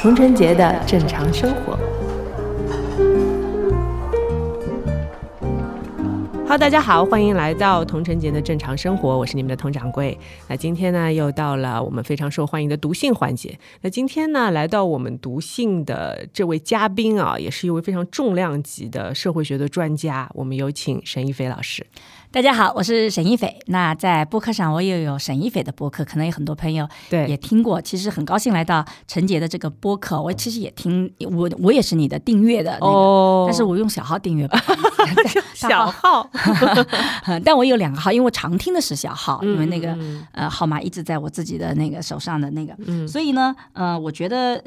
童晨杰的正常生活。Hello，大家好，欢迎来到童晨杰的正常生活，我是你们的童掌柜。那今天呢，又到了我们非常受欢迎的读信环节。那今天呢，来到我们读信的这位嘉宾啊，也是一位非常重量级的社会学的专家。我们有请沈一飞老师。大家好，我是沈一斐。那在播客上，我也有沈一斐的播客，可能有很多朋友对。也听过。其实很高兴来到陈杰的这个播客，我其实也听，我我也是你的订阅的那个，哦。但是我用小号订阅吧，小号，但我有两个号，因为我常听的是小号，嗯因为那个嗯。呃号码一直在我自己的那个手上的那个，嗯。所以呢，呃，我觉得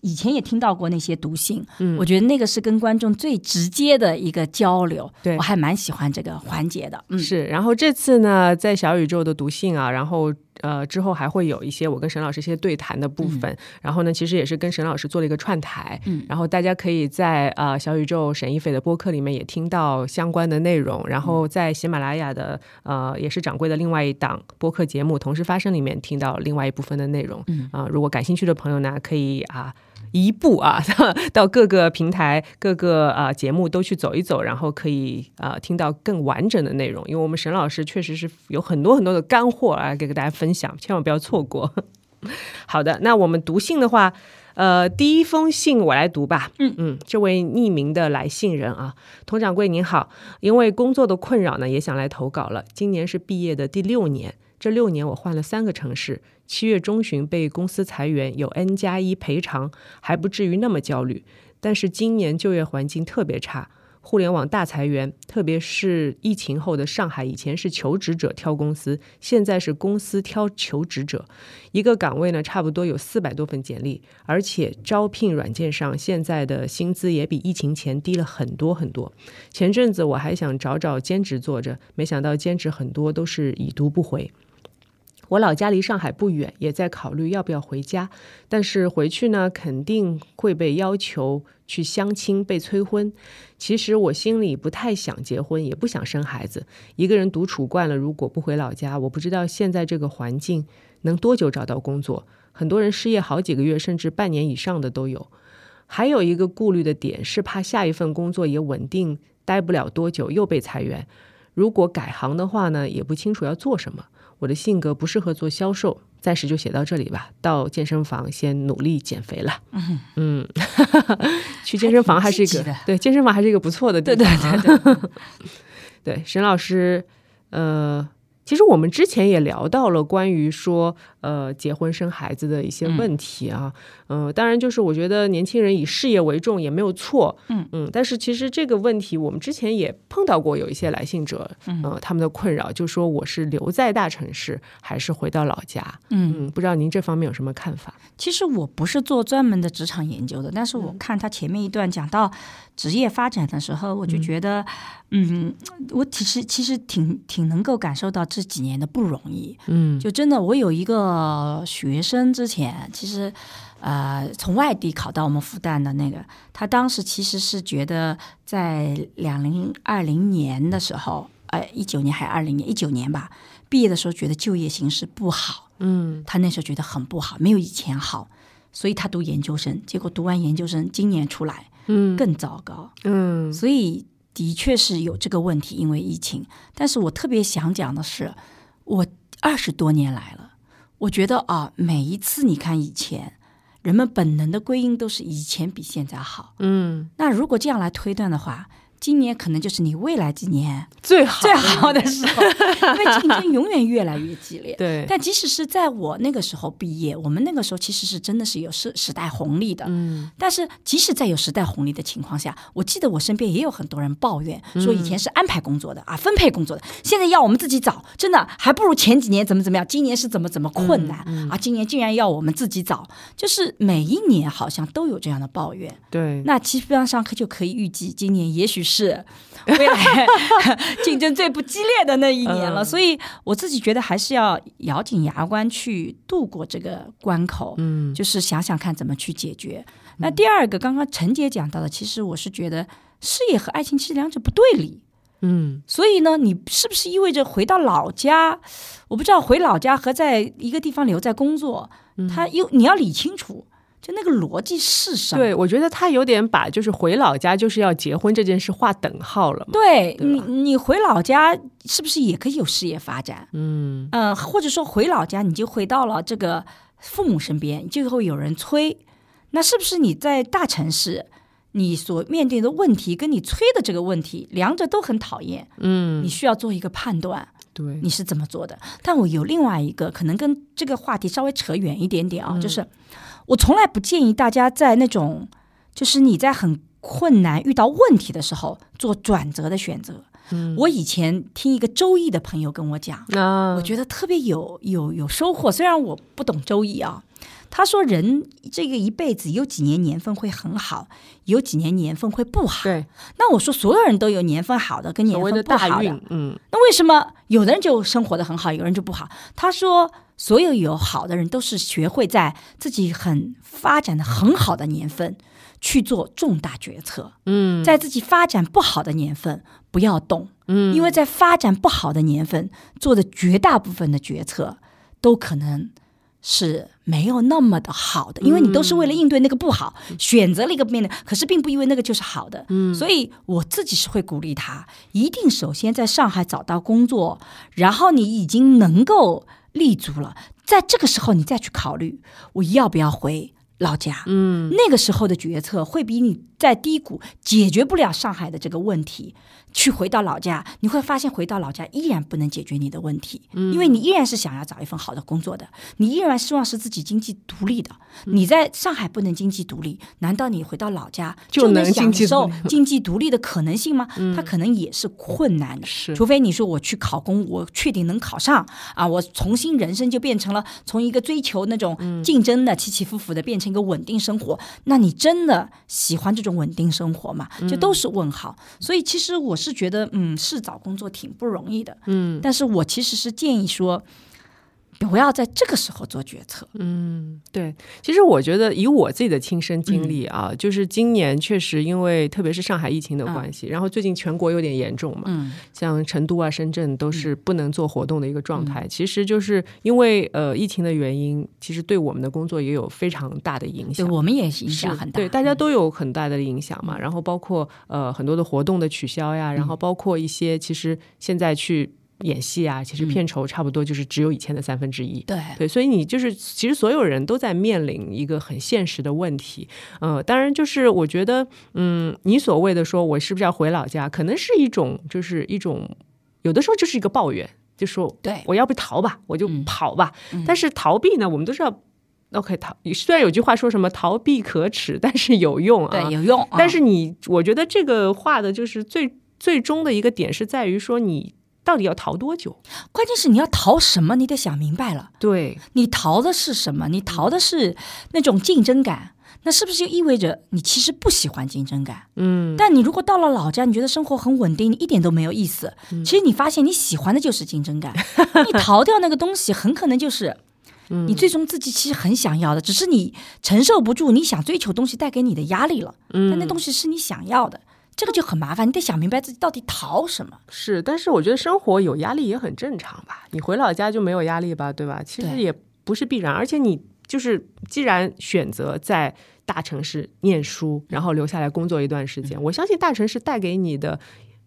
以前也听到过那些读信，嗯我觉得那个是跟观众最直接的一个交流，对我还蛮喜欢这个环节的，嗯。是，然后这次呢，在小宇宙的读信啊，然后呃之后还会有一些我跟沈老师一些对谈的部分，然后呢，其实也是跟沈老师做了一个串台，嗯。然后大家可以在呃小宇宙沈一斐的播客里面也听到相关的内容，然后在喜马拉雅的呃也是掌柜的另外一档播客节目《同时发生》里面听到另外一部分的内容，嗯。啊、如果感兴趣的朋友呢，可以啊。一步啊，到各个平台、各个啊、节目都去走一走，然后可以啊、听到更完整的内容。因为我们沈老师确实是有很多很多的干货啊，给大家分享，千万不要错过。好的，那我们读信的话，呃，第一封信我来读吧。嗯嗯，这位匿名的来信人啊，佟掌柜您好，因为工作的困扰呢，也想来投稿了。今年是毕业的第六年，这六年我换了三个城市。七月中旬被公司裁员，有 N 加一赔偿，还不至于那么焦虑。但是今年就业环境特别差，互联网大裁员，特别是疫情后的上海，以前是求职者挑公司，现在是公司挑求职者。一个岗位呢，差不多有四百多份简历，而且招聘软件上现在的薪资也比疫情前低了很多很多。前阵子我还想找找兼职做着，没想到兼职很多都是已读不回。我老家离上海不远，也在考虑要不要回家，但是回去呢，肯定会被要求去相亲、被催婚。其实我心里不太想结婚，也不想生孩子，一个人独处惯了。如果不回老家，我不知道现在这个环境能多久找到工作。很多人失业好几个月，甚至半年以上的都有。还有一个顾虑的点是，怕下一份工作也稳定，待不了多久又被裁员。如果改行的话呢，也不清楚要做什么。我的性格不适合做销售，暂时就写到这里吧。到健身房先努力减肥了。嗯 去健身房还是一个对健身房还是一个不错的地对方。对对对，对，沈老师，呃，其实我们之前也聊到了关于说，呃，结婚生孩子的一些问题啊，嗯、当然就是我觉得年轻人以事业为重也没有错，嗯嗯，但是其实这个问题我们之前也碰到过，有一些来信者，嗯、呃，他们的困扰就说我是留在大城市还是回到老家，嗯。嗯，不知道您这方面有什么看法？其实我不是做专门的职场研究的，但是我看他前面一段讲到职业发展的时候，我就觉得，嗯，我其实其实挺挺能够感受到这几年的不容易。嗯就真的，我有一个学生之前其实。呃，从外地考到我们复旦的那个，他当时其实是觉得在两零二零年的时候，呃，一九年还二零年，一九年吧，毕业的时候觉得就业形势不好，嗯他那时候觉得很不好，没有以前好，所以他读研究生，结果读完研究生，今年出来嗯更糟糕，嗯所以的确是有这个问题，因为疫情。但是我特别想讲的是，我二十多年来了，我觉得啊，每一次你看以前，人们本能的归因都是以前比现在好。嗯，那如果这样来推断的话，今年可能就是你未来几年最好最好的时候，因为竞争永远越来越激烈。对，但即使是在我那个时候毕业，我们那个时候其实是真的是有时时代红利的。嗯。但是即使在有时代红利的情况下，我记得我身边也有很多人抱怨说，以前是安排工作的啊，分配工作的，现在要我们自己找，真的还不如前几年怎么怎么样，今年是怎么怎么困难、啊，今年竟然要我们自己找，就是每一年好像都有这样的抱怨。对，那基本上就可以预计，今年也许是未来 竞争最不激烈的那一年了。嗯所以我自己觉得还是要咬紧牙关去度过这个关口。嗯就是想想看怎么去解决。那第二个，刚刚陈姐讲到的，其实我是觉得事业和爱情其实两者不对立。嗯所以呢，你是不是意味着回到老家？我不知道回老家和在一个地方留在工作，他又你要理清楚，就那个逻辑是什么？对，我觉得他有点把就是回老家就是要结婚这件事划等号了嘛。对对你，你回老家是不是也可以有事业发展？嗯呃，或者说回老家你就回到了这个父母身边，就会有人催。那是不是你在大城市，你所面对的问题跟你催的这个问题，两者都很讨厌？嗯你，需要做一个判断，对，你是怎么做的？但我有另外一个可能跟这个话题稍微扯远一点点啊，就是我从来不建议大家在那种就是你在很困难遇到问题的时候做转折的选择。我以前听一个周易的朋友跟我讲，那我觉得特别有有有收获。虽然我不懂周易啊，他说人这个一辈子有几年年份会很好，有几年年份会不好。对那我说所有人都有年份好的跟年份不好的，嗯那为什么有的人就生活的很好，有人就不好？他说，所有有好的人都是学会在自己很发展的很好的年份去做重大决策，嗯在自己发展不好的年份不要动，嗯，因为在发展不好的年份做的绝大部分的决策都可能。是没有那么的好的，因为你都是为了应对那个不好，选择了一个面的，可是并不因为那个就是好的。嗯，所以我自己是会鼓励他，一定首先在上海找到工作，然后你已经能够立足了，在这个时候你再去考虑我要不要回老家。嗯那个时候的决策会比你在低谷解决不了上海的这个问题，去回到老家，你会发现回到老家依然不能解决你的问题，因为你依然是想要找一份好的工作的，你依然希望是自己经济独立的。你在上海不能经济独立，难道你回到老家就能能享受经济独立的可能性吗？它可能也是困难的。是除非你说我去考公，我确定能考上啊，我重新人生就变成了从一个追求那种竞争的起起伏伏的，变成一个稳定生活。那你真的喜欢这种稳定生活吗？就都是问号。所以其实我是觉得，嗯，是找工作挺不容易的，嗯但是我其实是建议说，不要在这个时候做决策。嗯，对，其实我觉得以我自己的亲身经历啊，就是今年确实因为特别是上海疫情的关系，然后最近全国有点严重嘛，嗯像成都啊、深圳都是不能做活动的一个状态。其实就是因为呃疫情的原因，其实对我们的工作也有非常大的影响对，我们也影响很大。对，大家都有很大的影响嘛。然后包括呃很多的活动的取消呀，然后包括一些其实现在去演戏啊，其实片酬差不多就是只有以前的三分之一。对对，所以你就是其实所有人都在面临一个很现实的问题，呃，当然就是我觉得，嗯，你所谓的说我是不是要回老家，可能是一种就是一种有的时候就是一个抱怨，就说对我要不逃吧，我就嗯跑吧。但是逃避呢，我们都知道，OK，逃虽然有句话说什么逃避可耻，但是有用啊。对，有用。啊但是你，我觉得这个话的就是最最终的一个点是在于说你到底要逃多久？关键是你要逃什么，你得想明白了。对，你逃的是什么？你逃的是那种竞争感，那是不是就意味着你其实不喜欢竞争感？嗯，但你如果到了老家，你觉得生活很稳定，你一点都没有意思。嗯其实你发现你喜欢的就是竞争感，你逃掉那个东西，很可能就是。嗯你最终自己其实很想要的，只是你承受不住你想追求东西带给你的压力了。嗯但那东西是你想要的，这个就很麻烦，你得想明白自己到底逃什么。是，但是我觉得生活有压力也很正常吧。你回老家就没有压力吧，对吧？其实也不是必然，而且你就是既然选择在大城市念书，然后留下来工作一段时间，我相信大城市带给你的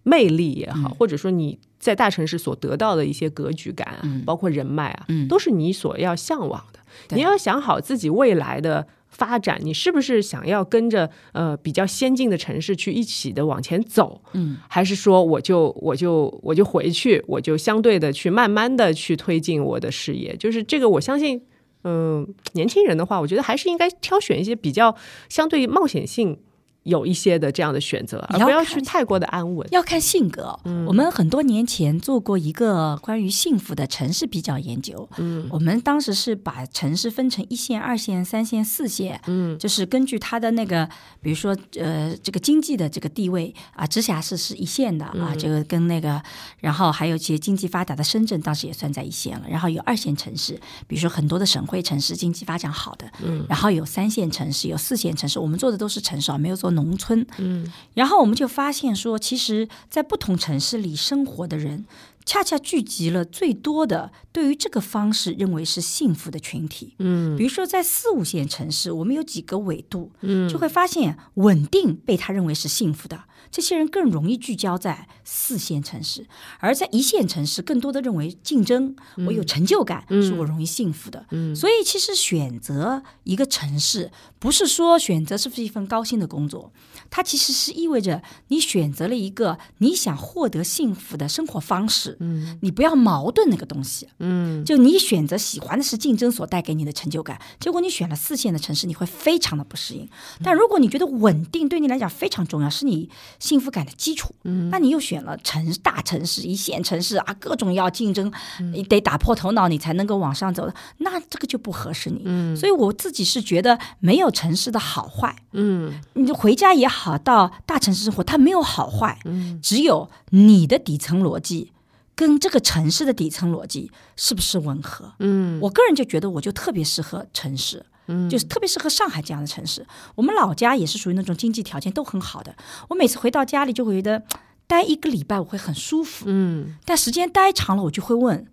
魅力也好，或者说你在大城市所得到的一些格局感啊，包括人脉啊，嗯都是你所要向往的。你要想好自己未来的。发展，你是不是想要跟着呃比较先进的城市去一起的往前走？嗯，还是说我就我就我就回去，我就相对的去慢慢的去推进我的事业？就是这个，我相信，嗯、年轻人的话，我觉得还是应该挑选一些比较相对冒险性有一些的这样的选择，而不要去太过的安稳。要看性格。我们很多年前做过一个关于幸福的城市比较研究。嗯，我们当时是把城市分成一线、二线、三线、四线。嗯，就是根据它的那个，比如说呃，这个经济的这个地位啊，直辖市是一线的啊，这个跟那个，然后还有一些经济发达的深圳，当时也算在一线了。然后有二线城市，比如说很多的省会城市经济发展好的。嗯，然后有三线城市，有四线城市。我们做的都是城市啊，没有做农村。嗯，然后我们就发现说，其实，在不同城市里生活的人，恰恰聚集了最多的对于这个方式认为是幸福的群体。嗯，比如说在四五线城市，我们有几个纬度，嗯，就会发现稳定被他认为是幸福的，这些人更容易聚焦在四线城市；而在一线城市，更多的认为竞争，我有成就感，是我容易幸福的。嗯，所以其实选择一个城市，不是说选择是不是一份高薪的工作。它其实是意味着你选择了一个你想获得幸福的生活方式，嗯，你不要矛盾那个东西，嗯，就你选择喜欢的是竞争所带给你的成就感，结果你选了四线的城市，你会非常的不适应。但如果你觉得稳定对你来讲非常重要，是你幸福感的基础，嗯，那你又选了城大城市、一线城市啊，各种要竞争，你得打破头脑你才能够往上走的，那这个就不合适你。嗯，所以我自己是觉得没有城市的好坏，嗯，你回家也好。好到大城市生活，它没有好坏，只有你的底层逻辑跟这个城市的底层逻辑是不是吻合？嗯，我个人就觉得，我就特别适合城市，嗯，就是特别适合上海这样的城市。我们老家也是属于那种经济条件都很好的，我每次回到家里就会觉得待一个礼拜我会很舒服，嗯，但时间待长了，我就会问。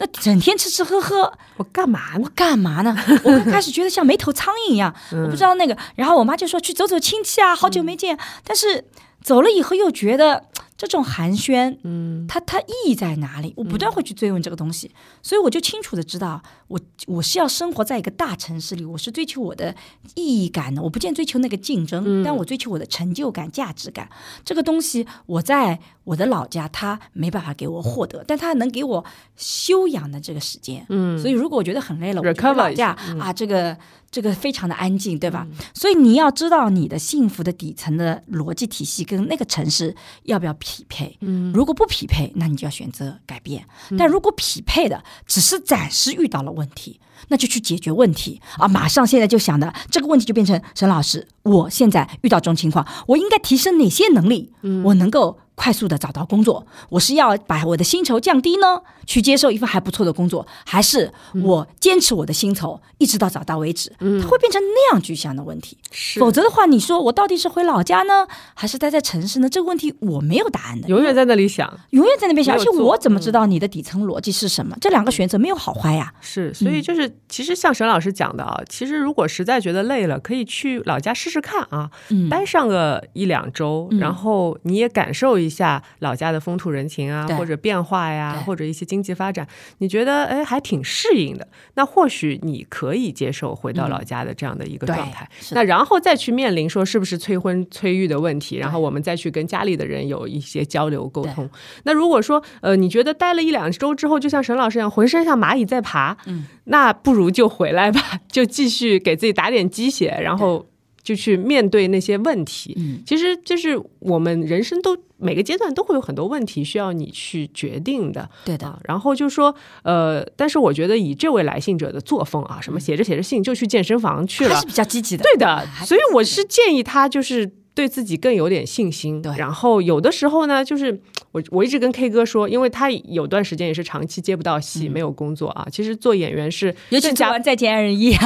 那整天吃吃喝喝，我干嘛呢？我干嘛呢？我刚开始觉得像没头苍蝇一样，我不知道那个。然后我妈就说去走走亲戚啊，好久没见。但是走了以后又觉得。这种寒暄，嗯，它它意义在哪里？我不断会去追问这个东西，所以我就清楚的知道，我我是要生活在一个大城市里，我是追求我的意义感的，我不见追求那个竞争，但我追求我的成就感、价值感。这个东西我在我的老家，他没办法给我获得，但他能给我休养的这个时间。嗯，所以如果我觉得很累了，我回老家啊，这个。这个非常的安静，对吧？所以你要知道你的幸福的底层的逻辑体系跟那个城市要不要匹配。嗯，如果不匹配，那你就要选择改变。但如果匹配的只是暂时遇到了问题，那就去解决问题啊！马上现在就想的这个问题就变成沈老师，我现在遇到这种情况，我应该提升哪些能力？嗯，我能够。快速的找到工作，我是要把我的薪酬降低呢，去接受一份还不错的工作，还是我坚持我的薪酬一直到找到为止？它会变成那样具象的问题。是否则的话，你说我到底是回老家呢，还是待在城市呢？这个问题我没有答案的。永远在那里想，永远在那边想，而且我怎么知道你的底层逻辑是什么？这两个选择没有好坏呀。是，所以就是其实像沈老师讲的啊，其实如果实在觉得累了，可以去老家试试看啊，待上个一两周，然后你也感受一。下老家的风土人情啊，或者变化呀，或者一些经济发展，你觉得哎还挺适应的，那或许你可以接受回到老家的这样的一个状态。那然后再去面临说是不是催婚催育的问题，然后我们再去跟家里的人有一些交流沟通。那如果说呃你觉得待了一两周之后，就像沈老师一样，浑身像蚂蚁在爬，嗯，那不如就回来吧，就继续给自己打点鸡血，然后。就去面对那些问题，嗯，其实就是我们人生都每个阶段都会有很多问题需要你去决定的，对的。然后就说，呃，但是我觉得以这位来信者的作风啊，什么写着写着信就去健身房去了，还是比较积极的，对的。所以我是建议他就是。对自己更有点信心，对。然后有的时候呢，就是 我我一直跟 K 哥说，因为他有段时间也是长期接不到戏，没有工作啊。其实做演员是尤其加完再见爱人一，对，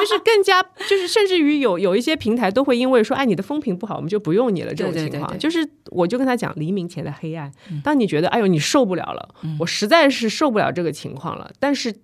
就是更加 就是甚至于有有一些平台都会因为说，哎，你的风评不好，我们就不用你了这种情况。就是我就跟他讲，黎明前的黑暗，当你觉得哎呦你受不了了，我实在是受不了这个情况了，但是。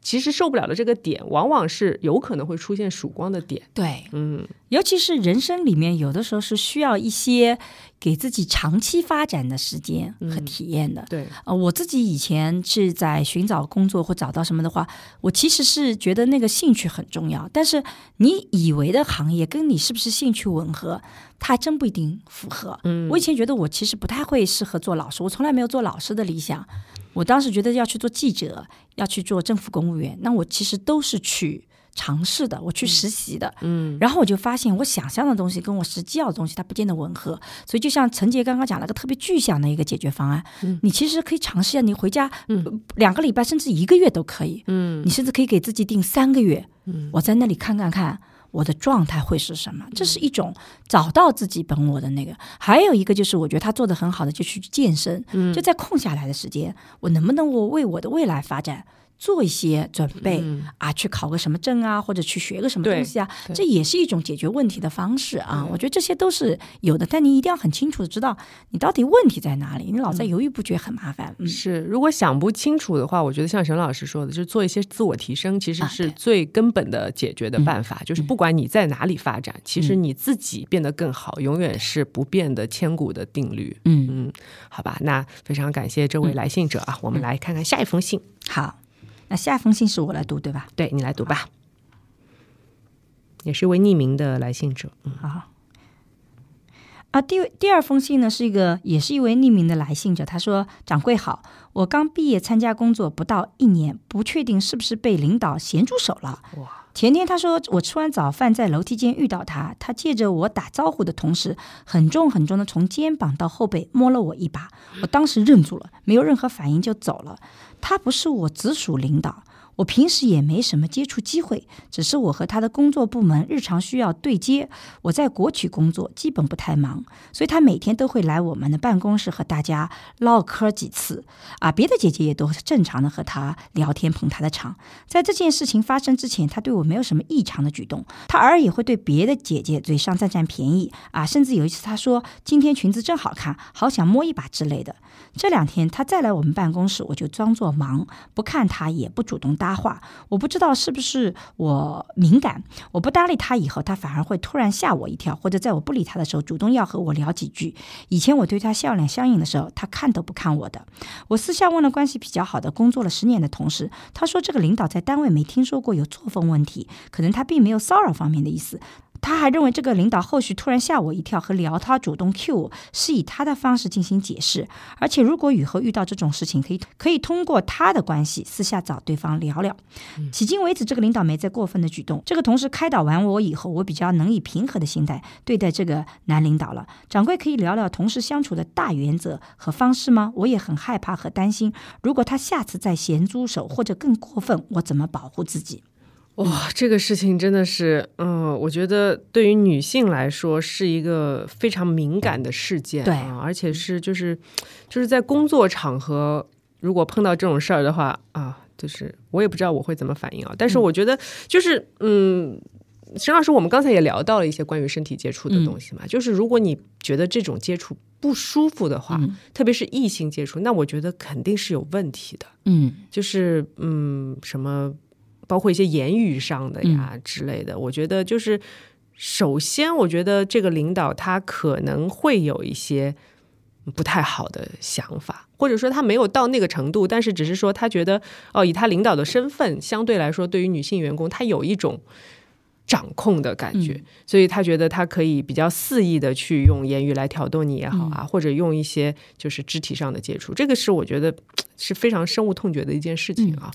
其实受不了的这个点，往往是有可能会出现曙光的点。对，嗯，尤其是人生里面，有的时候是需要一些给自己长期发展的时间和体验的。对，呃，我自己以前是在寻找工作或找到什么的话，我其实是觉得那个兴趣很重要。但是你以为的行业跟你是不是兴趣吻合，它还真不一定符合。嗯，我以前觉得我其实不太会适合做老师，我从来没有做老师的理想。我当时觉得要去做记者，要去做政府公务员，那我其实都是去尝试的，我去实习的，嗯然后我就发现我想象的东西跟我实际要的东西它不见得吻合，所以就像陈杰刚刚讲了个特别具象的一个解决方案，嗯。你其实可以尝试一下，你回家、嗯。呃两个礼拜甚至一个月都可以，嗯。你甚至可以给自己定三个月，嗯。我在那里看看看。我的状态会是什么？这是一种找到自己本我的那个。还有一个就是，我觉得他做的很好的，就去健身。嗯就在空下来的时间，我能不能我为我的未来发展做一些准备、嗯啊？去考个什么证啊，或者去学个什么东西啊？这也是一种解决问题的方式啊。我觉得这些都是有的，但你一定要很清楚的知道你到底问题在哪里。你老在犹豫不决，很麻烦。嗯，是，如果想不清楚的话，我觉得像沈老师说的，就是做一些自我提升，其实是最根本的解决的办法。就是不管你在哪里发展，其实你自己变得更好，永远是不变的千古的定律。嗯嗯，好吧，那非常感谢这位来信者啊，我们来看看下一封信。好，那下一封信是我来读，对吧？对你来读吧，也是一位匿名的来信者。嗯好。啊，第第二封信呢是一个，也是一位匿名的来信者。他说：“掌柜好，我刚毕业参加工作不到一年，不确定是不是被领导咸猪手了。哇，前天他说我吃完早饭在楼梯间遇到他，他借着我打招呼的同时，很重很重的从肩膀到后背摸了我一把，我当时愣住了，没有任何反应就走了。他不是我直属领导，我平时也没什么接触机会，只是我和他的工作部门日常需要对接。我在国企工作，基本不太忙，所以他每天都会来我们的办公室和大家唠嗑几次。啊，别的姐姐也都正常的和他聊天捧他的场。在这件事情发生之前，他对我没有什么异常的举动，他偶尔也会对别的姐姐嘴上占占便宜啊，甚至有一次他说今天裙子真好看，好想摸一把之类的。这两天他再来我们办公室，我就装作忙，不看他，也不主动搭搭话。我不知道是不是我敏感，我不搭理他以后，他反而会突然吓我一跳，或者在我不理他的时候，主动要和我聊几句。以前我对他笑脸相迎的时候，他看都不看我的。我私下问了关系比较好的、工作了十年的同事，他说这个领导在单位没听说过有作风问题，可能他并没有骚扰方面的意思。他还认为这个领导后续突然吓我一跳和聊他主动 Q 我，是以他的方式进行解释。而且如果以后遇到这种事情，可以可以通过他的关系私下找对方聊聊。迄今为止，这个领导没再过分的举动。这个同事开导完我以后，我比较能以平和的心态对待这个男领导了。掌柜可以聊聊同事相处的大原则和方式吗？我也很害怕和担心，如果他下次再咸猪手或者更过分，我怎么保护自己？哇，这个事情真的是，嗯、我觉得对于女性来说是一个非常敏感的事件，对啊，而且是就是就是在工作场合，如果碰到这种事儿的话啊，就是我也不知道我会怎么反应啊。但是我觉得就是，嗯，沈老师，我们刚才也聊到了一些关于身体接触的东西嘛，就是如果你觉得这种接触不舒服的话，嗯特别是异性接触，那我觉得肯定是有问题的。嗯就是嗯，什么，包括一些言语上的呀、之类的。我觉得就是，首先，我觉得这个领导他可能会有一些不太好的想法，或者说他没有到那个程度，但是只是说他觉得哦，以他领导的身份，相对来说，对于女性员工，他有一种。掌控的感觉，所以他觉得他可以比较肆意的去用言语来挑逗你也好啊，或者用一些就是肢体上的接触，这个是我觉得是非常深恶痛绝的一件事情啊。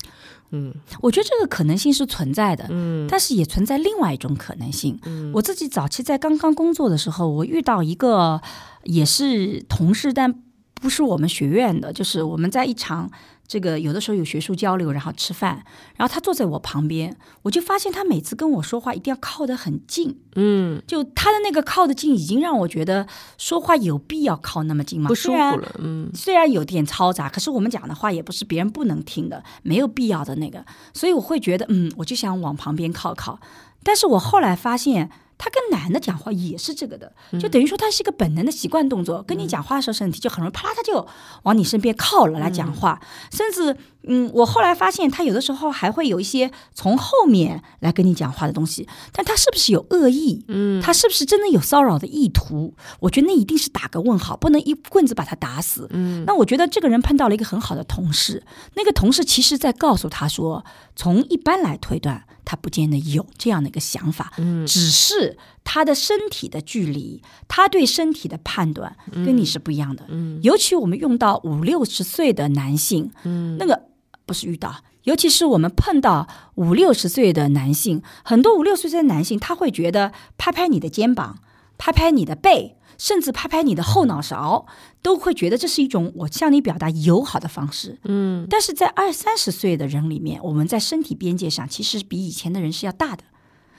嗯。我觉得这个可能性是存在的，嗯。但是也存在另外一种可能性。我自己早期在刚刚工作的时候，我遇到一个也是同事，但不是我们学院的，就是我们在一场这个有的时候有学术交流，然后吃饭，然后他坐在我旁边，我就发现他每次跟我说话一定要靠得很近，嗯，就他的那个靠得近，已经让我觉得说话有必要靠那么近吗？不舒服了。嗯虽然有点嘈杂，可是我们讲的话也不是别人不能听的，没有必要的那个，所以我会觉得，嗯，我就想往旁边靠靠。但是我后来发现，他跟男的讲话也是这个的，就等于说他是一个本能的习惯动作。跟你讲话的时候，身体就很容易啪啦，他就往你身边靠了来讲话，甚至，嗯，我后来发现他有的时候还会有一些从后面来跟你讲话的东西，但他是不是有恶意？嗯，他是不是真的有骚扰的意图？我觉得那一定是打个问号，不能一棍子把他打死。嗯，那我觉得这个人碰到了一个很好的同事，那个同事其实在告诉他说，从一般来推断，他不见得有这样的一个想法，嗯，只是他的身体的距离，他对身体的判断跟你是不一样的，嗯，尤其我们用到五六十岁的男性，嗯，那个不是遇到。尤其是我们碰到五六十岁的男性，很多五六十岁的男性，他会觉得拍拍你的肩膀，拍拍你的背，甚至拍拍你的后脑勺，都会觉得这是一种我向你表达友好的方式。嗯但是在二三十岁的人里面，我们在身体边界上其实比以前的人是要大的。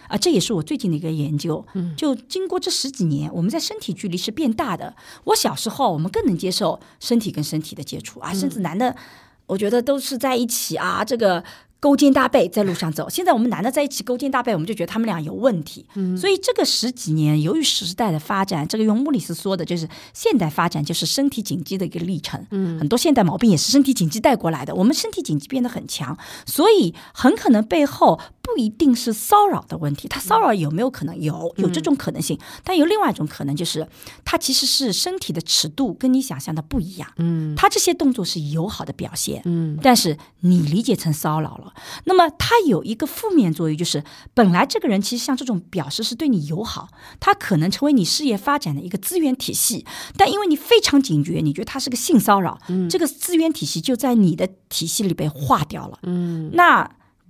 啊，这也是我最近的一个研究。嗯，就经过这十几年，我们在身体距离是变大的。我小时候，我们更能接受身体跟身体的接触啊，甚至男的，我觉得都是在一起啊，这个勾肩搭背在路上走。现在我们男的在一起勾肩搭背，我们就觉得他们俩有问题。嗯，所以这个十几年，由于时代的发展，这个用穆里斯说的就是现代发展就是身体紧肌的一个历程。嗯，很多现代毛病也是身体紧肌带过来的。我们身体紧肌变得很强，所以很可能背后不一定是骚扰的问题。他骚扰有没有可能有有这种可能性？但有另外一种可能，就是他其实是身体的尺度跟你想象的不一样。嗯他这些动作是友好的表现，嗯但是你理解成骚扰了。那么他有一个负面作用，就是本来这个人其实像这种表示是对你友好，他可能成为你事业发展的一个资源体系，但因为你非常警觉，你觉得他是个性骚扰，这个资源体系就在你的体系里被化掉了。嗯那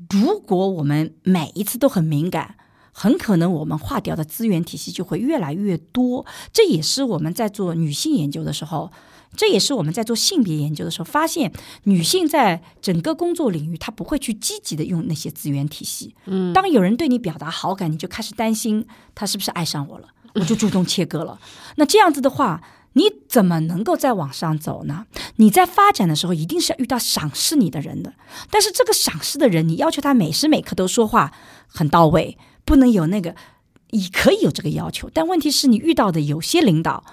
如果我们每一次都很敏感，很可能我们划掉的资源体系就会越来越多。这也是我们在做女性研究的时候，这也是我们在做性别研究的时候发现，女性在整个工作领域，她不会去积极的用那些资源体系。嗯，当有人对你表达好感，你就开始担心他是不是爱上我了，我就主动切割了。那这样子的话。你怎么能够再往上走呢？你在发展的时候，一定是要遇到赏识你的人的。但是这个赏识的人，你要求他每时每刻都说话很到位，不能有那个，你可以有这个要求，但问题是你遇到的有些领导，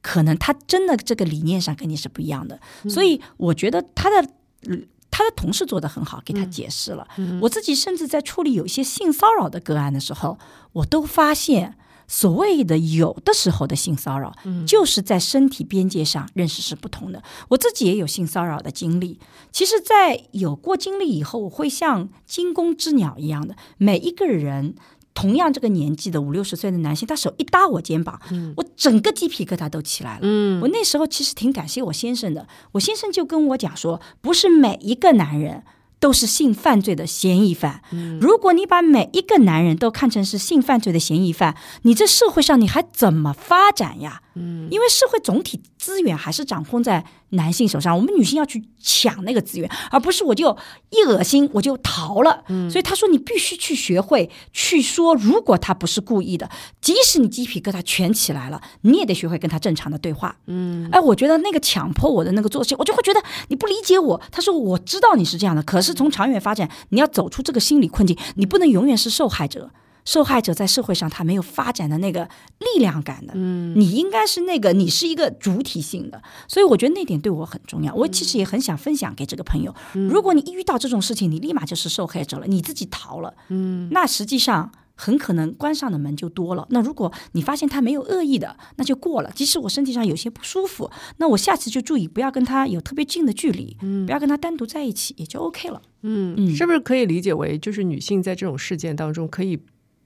可能他真的这个理念上跟你是不一样的。所以我觉得他的。嗯他的同事做得很好，给他解释了。我自己甚至在处理有一些性骚扰的个案的时候，我都发现，所谓的有的时候的性骚扰，就是在身体边界上认识是不同的。我自己也有性骚扰的经历，其实，在有过经历以后，我会像惊弓之鸟一样的，每一个人。同样这个年纪的五六十岁的男性，他手一搭我肩膀，我整个鸡皮疙瘩都起来了。嗯我那时候其实挺感谢我先生的，我先生就跟我讲说，不是每一个男人都是性犯罪的嫌疑犯。如果你把每一个男人都看成是性犯罪的嫌疑犯，你这社会上你还怎么发展呀？嗯，因为社会总体资源还是掌控在男性手上，我们女性要去抢那个资源，而不是我就一恶心我就逃了。嗯，所以他说你必须去学会去说，如果他不是故意的，即使你鸡皮疙瘩全起来了，你也得学会跟他正常的对话。嗯，哎，我觉得那个强迫我的那个做事，我就会觉得你不理解我。他说我知道你是这样的，可是从长远发展，你要走出这个心理困境，你不能永远是受害者。受害者在社会上他没有发展的那个力量感的，嗯，你应该是那个，你是一个主体性的，所以我觉得那点对我很重要。我其实也很想分享给这个朋友，如果你一遇到这种事情，你立马就是受害者了，你自己逃了，嗯，那实际上很可能关上的门就多了。那如果你发现他没有恶意的，那就过了。即使我身体上有些不舒服，那我下次就注意不要跟他有特别近的距离，嗯，不要跟他单独在一起，也就 OK 了。嗯嗯是不是可以理解为，就是女性在这种事件当中可以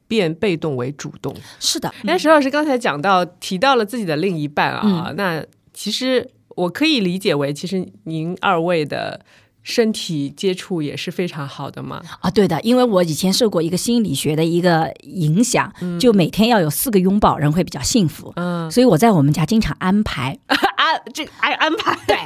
变被动为主动？是的，那石老师刚才讲到提到了自己的另一半啊，那其实我可以理解为，其实您二位的身体接触也是非常好的嘛。啊，对的，因为我以前受过一个心理学的一个影响，就每天要有四个拥抱，人会比较幸福。嗯所以我在我们家经常安排，啊，这安安排对，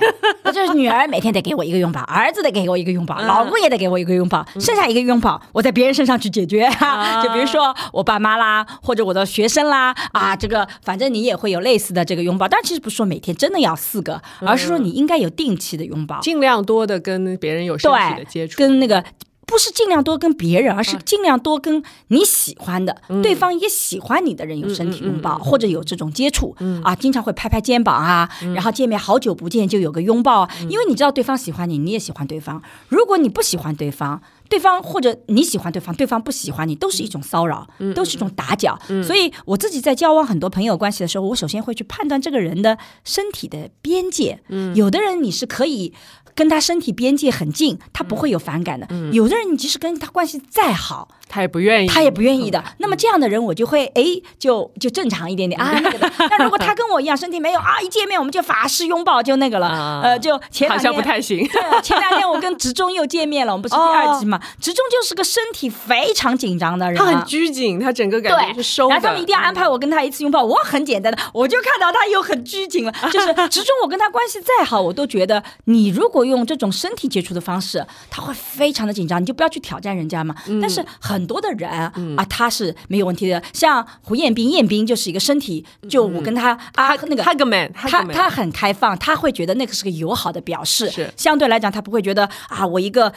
那就是女儿每天得给我一个拥抱，儿子得给我一个拥抱，嗯老公也得给我一个拥抱，剩下一个拥抱我在别人身上去解决。啊就比如说我爸妈啦，或者我的学生啦，啊，这个反正你也会有类似的这个拥抱，但其实不是说每天真的要四个，而是说你应该有定期的拥抱。尽量多的跟别人有身体的接触。跟那个不是尽量多跟别人，而是尽量多跟你喜欢的、对方也喜欢你的人有身体拥抱，或者有这种接触、啊，经常会拍拍肩膀啊，然后见面好久不见就有个拥抱啊，因为你知道对方喜欢你，你也喜欢对方。如果你不喜欢对方，对方或者你喜欢对方，对方不喜欢你，都是一种骚扰，都是一种打搅。所以我自己在交往很多朋友关系的时候，我首先会去判断这个人的身体的边界。有的人你是可以跟他身体边界很近，他不会有反感的；有的人你即使跟他关系再好，他也不愿意，他也不愿意的。那么这样的人，我就会哎，就就正常一点点啊。那个的。那如果他跟我一样，身体没有啊，一见面我们就法式拥抱，就那个了。呃，就前两天不太行。对，前两天我跟植中又见面了，我们不是第二集嘛？植中就是个身体非常紧张的人，他很拘谨，他整个感觉是收。然后他们一定要安排我跟他一次拥抱，我很简单的，我就看到他又很拘谨了。就是植中，我跟他关系再好，我都觉得你如果用这种身体接触的方式，他会非常的紧张，你就不要去挑战人家嘛。但是很多的人啊，他是没有问题的。像胡彦斌，彦斌就是一个身体，就我跟他啊那个他他很开放，他会觉得那个是个友好的表示。是相对来讲，他不会觉得啊，我一个。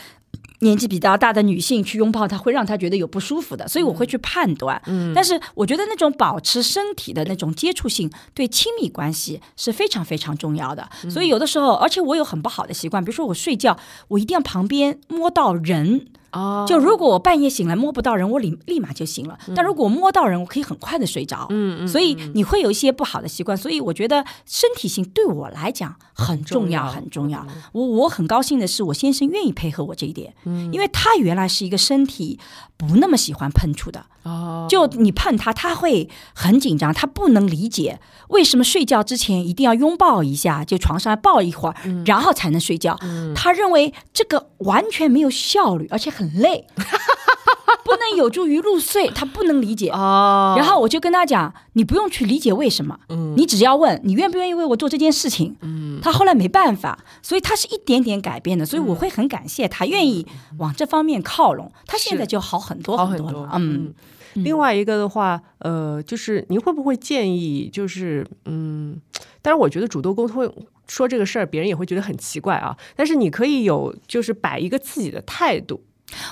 年纪比较大的女性去拥抱他，会让他觉得有不舒服的，所以我会去判断。嗯，但是我觉得那种保持身体的那种接触性，对亲密关系是非常非常重要的。所以有的时候，而且我有很不好的习惯，比如说我睡觉，我一定要旁边摸到人。哦，就如果我半夜醒来摸不到人，我立立马就醒了。但如果摸到人，我可以很快的睡着。嗯嗯。所以你会有一些不好的习惯，所以我觉得身体性对我来讲很重要，很重要。我我很高兴的是，我先生愿意配合我这一点，因为他原来是一个身体不那么喜欢碰触的。哦。就你碰他，他会很紧张，他不能理解为什么睡觉之前一定要拥抱一下，就床上抱一会儿，然后才能睡觉。他认为这个完全没有效率，而且很。很累，不能有助于入睡，他不能理解哦。然后我就跟他讲，你不用去理解为什么，嗯，你只要问你愿不愿意为我做这件事情，嗯。他后来没办法，所以他是一点点改变的，所以我会很感谢他愿意往这方面靠拢，他现在就好很多很多了，嗯。另外一个的话，呃，就是您会不会建议，就是嗯，但是我觉得主动沟通。说这个事儿，别人也会觉得很奇怪啊。但是你可以有，就是摆一个自己的态度。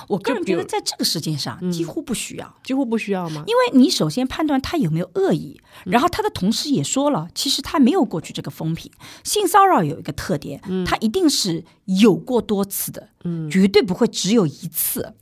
我个人觉得，在这个世界上几乎不需要，几乎不需要吗？因为你首先判断他有没有恶意，然后他的同事也说了，其实他没有过去这个风评。性骚扰有一个特点，他一定是有过多次的，嗯，绝对不会只有一次。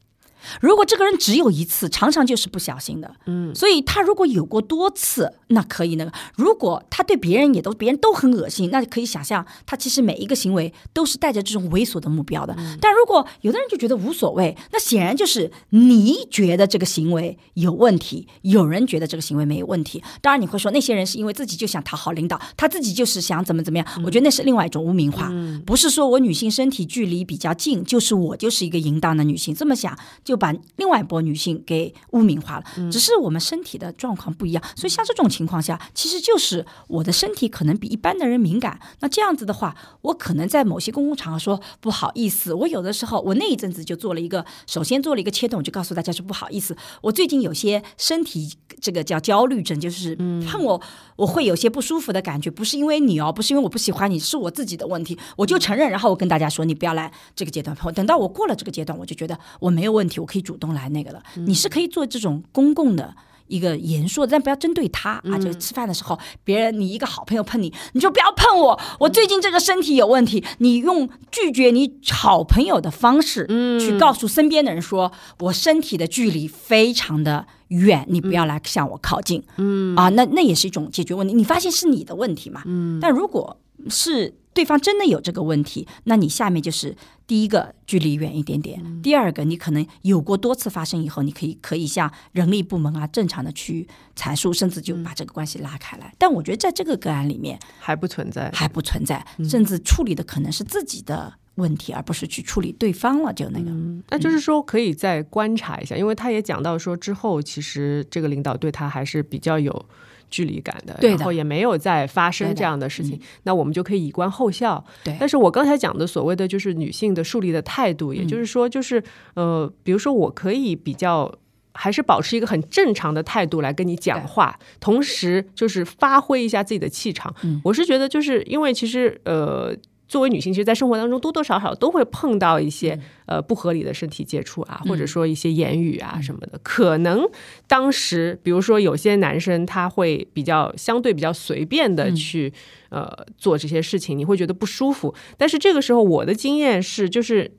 如果这个人只有一次，常常就是不小心的，嗯，所以他如果有过多次，那可以那个。如果他对别人也都别人都很恶心，那可以想象他其实每一个行为都是带着这种猥琐的目标的。但如果有的人就觉得无所谓，那显然就是你觉得这个行为有问题，有人觉得这个行为没有问题。当然你会说那些人是因为自己就想讨好领导，他自己就是想怎么怎么样。我觉得那是另外一种污名化，不是说我女性身体距离比较近，就是我就是一个淫荡的女性，这么想就。把另外一波女性给污名化了，只是我们身体的状况不一样，所以像这种情况下，其实就是我的身体可能比一般的人敏感。那这样子的话，我可能在某些公共场合说不好意思。我有的时候，我那一阵子就做了一个，首先做了一个切动，就告诉大家说不好意思，我最近有些身体这个叫焦虑症，就是碰我我会有些不舒服的感觉，不是因为你哦，不是因为我不喜欢你，是我自己的问题，我就承认，然后我跟大家说，你不要来这个阶段碰。等到我过了这个阶段，我就觉得我没有问题。我可以主动来那个了，你是可以做这种公共的一个言说，但不要针对他啊。就是吃饭的时候，别人你一个好朋友碰你，你就不要碰我。我最近这个身体有问题，你用拒绝你好朋友的方式，去告诉身边的人说，我身体的距离非常的远，你不要来向我靠近。嗯啊，那那也是一种解决问题。你发现是你的问题嘛？嗯，但如果是。对方真的有这个问题，那你下面就是第一个距离远一点点，第二个你可能有过多次发生以后，你可以可以向人力部门啊正常的去阐述，甚至就把这个关系拉开来。但我觉得在这个个案里面还不存在，还不存在，甚至处理的可能是自己的问题，而不是去处理对方了。就那个，那就是说可以再观察一下，因为他也讲到说之后，其实这个领导对他还是比较有。距离感的，然后也没有再发生这样的事情，那我们就可以以观后效。对，但是我刚才讲的所谓的就是女性的树立的态度，也就是说，就是呃，比如说我可以比较还是保持一个很正常的态度来跟你讲话，同时就是发挥一下自己的气场。我是觉得，就是因为其实呃。作为女性，其实，在生活当中多多少少都会碰到一些呃不合理的身体接触啊，或者说一些言语啊什么的。可能当时，比如说有些男生他会比较相对比较随便的去呃做这些事情，你会觉得不舒服。但是这个时候，我的经验是，就是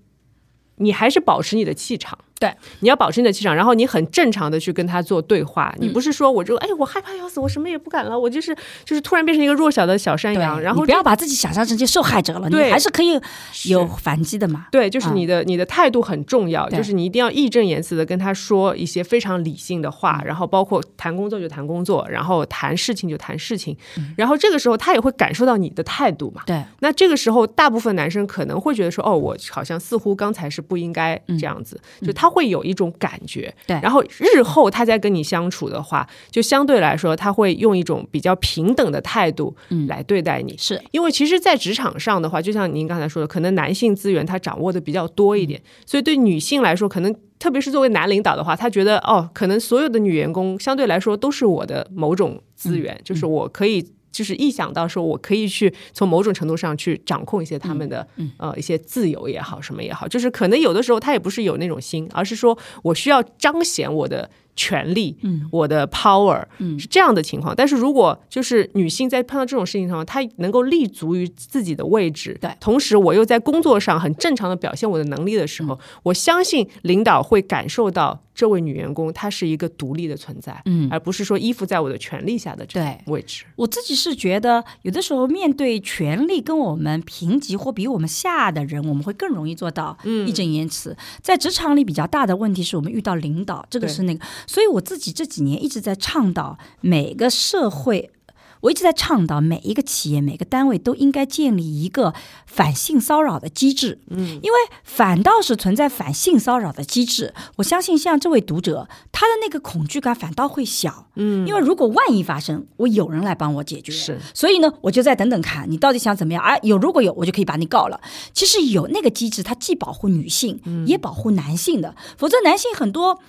你还是保持你的气场。对，你要保持你的气场，然后你很正常的去跟他做对话。你不是说我这个哎，我害怕要死，我什么也不敢了，我就是就是突然变成一个弱小的小山羊，然后不要把自己想象成这受害者了，你还是可以有反击的嘛。对，就是你的你的态度很重要，就是你一定要义正言辞的跟他说一些非常理性的话，然后包括谈工作就谈工作，然后谈事情就谈事情，然后这个时候他也会感受到你的态度嘛。对，那这个时候大部分男生可能会觉得说，哦，我好像似乎刚才是不应该这样子，就他会有一种感觉。对，然后日后他再跟你相处的话，就相对来说他会用一种比较平等的态度来对待你。是因为其实，在职场上的话，就像您刚才说的，可能男性资源他掌握的比较多一点，所以对女性来说，可能特别是作为男领导的话，他觉得哦，可能所有的女员工相对来说都是我的某种资源，就是我可以。就是一想到说，我可以去从某种程度上去掌控一些他们的呃一些自由也好，什么也好，就是可能有的时候他也不是有那种心，而是说我需要彰显我的权利，嗯，我的 power，嗯，是这样的情况。但是如果就是女性在碰到这种事情上，她能够立足于自己的位置，对，同时我又在工作上很正常的表现我的能力的时候，我相信领导会感受到。这位女员工，她是一个独立的存在，嗯，而不是说依附在我的权力下的这个位置。我自己是觉得，有的时候面对权力跟我们平级或比我们下的人，我们会更容易做到义正言辞。在职场里比较大的问题是我们遇到领导，这个是那个。所以我自己这几年一直在倡导每个社会。我一直在倡导，每一个企业、每个单位都应该建立一个反性骚扰的机制。嗯，因为反倒是存在反性骚扰的机制，我相信像这位读者，他的那个恐惧感反倒会小。嗯，因为如果万一发生，我有人来帮我解决。是，所以呢，我就再等等看，你到底想怎么样？哎，有如果有，我就可以把你告了。其实有那个机制，它既保护女性，也保护男性的。否则，男性很多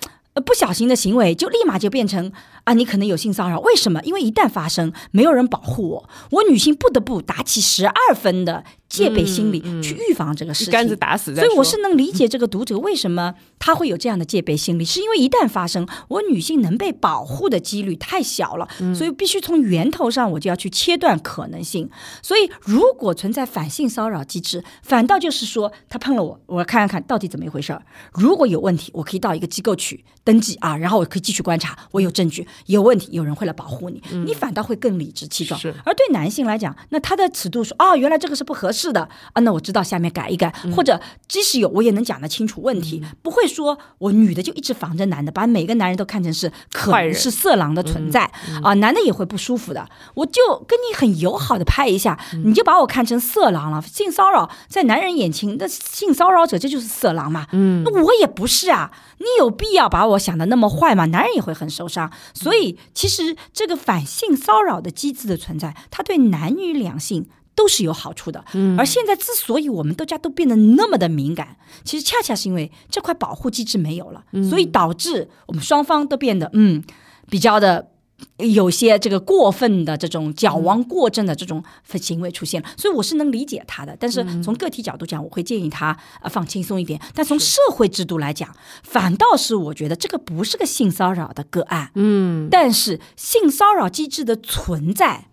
不小心的行为，就立马就变成。啊，你可能有性骚扰，为什么？因为一旦发生，没有人保护我，我女性不得不打起十二分的戒备心理去预防这个事情。杆子打死。所以我是能理解这个读者为什么他会有这样的戒备心理，是因为一旦发生，我女性能被保护的几率太小了，所以必须从源头上我就要去切断可能性。所以如果存在反性骚扰机制，反倒就是说他碰了我，我看看看到底怎么一回事儿。如果有问题，我可以到一个机构去登记啊，然后我可以继续观察，我有证据。有问题，有人会来保护你，你反倒会更理直气壮。而对男性来讲，那他的尺度说，哦，原来这个是不合适的啊，那我知道下面改一改，或者即使有，我也能讲得清楚问题，不会说我女的就一直防着男的，把每个男人都看成是可能是色狼的存在啊，男的也会不舒服的。我就跟你很友好的拍一下，你就把我看成色狼了，性骚扰在男人眼前，那性骚扰者这就是色狼嘛？嗯，那我也不是啊，你有必要把我想的那么坏吗？男人也会很受伤，所以。其实这个反性骚扰的机制的存在，它对男女两性都是有好处的。嗯，而现在之所以我们大家都变得那么的敏感，其实恰恰是因为这块保护机制没有了，所以导致我们双方都变得嗯比较的。有些这个过分的这种矫枉过正的这种行为出现了，所以我是能理解他的。但是从个体角度讲，我会建议他啊放轻松一点。但从社会制度来讲，反倒是我觉得这个不是个性骚扰的个案。嗯，但是性骚扰机制的存在，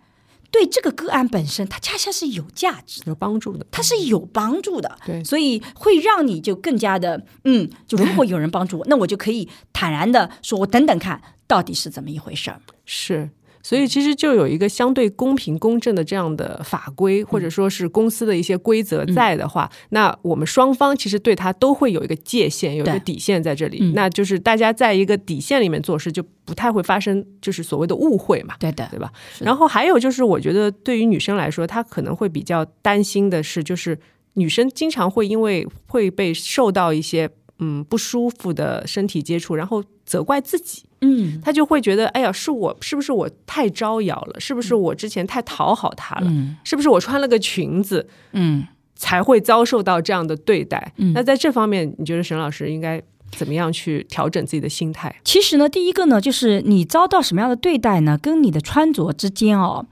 对这个个案本身，它恰恰是有价值、有帮助的。它是有帮助的。对，所以会让你就更加的嗯，就如果有人帮助我，那我就可以坦然的说，我等等看。到底是怎么一回事儿？是，所以其实就有一个相对公平公正的这样的法规，或者说是公司的一些规则在的话，那我们双方其实对他都会有一个界限，有一个底线在这里。那就是大家在一个底线里面做事，就不太会发生就是所谓的误会嘛。对的，对吧？然后还有就是，我觉得对于女生来说，她可能会比较担心的是，就是女生经常会因为会被受到一些嗯不舒服的身体接触，然后责怪自己。嗯，他就会觉得，哎呀，是我是不是我太招摇了？是不是我之前太讨好他了？是不是我穿了个裙子，嗯，才会遭受到这样的对待？嗯那在这方面，你觉得沈老师应该怎么样去调整自己的心态？其实呢，第一个呢，就是你遭到什么样的对待呢？跟你的穿着之间哦，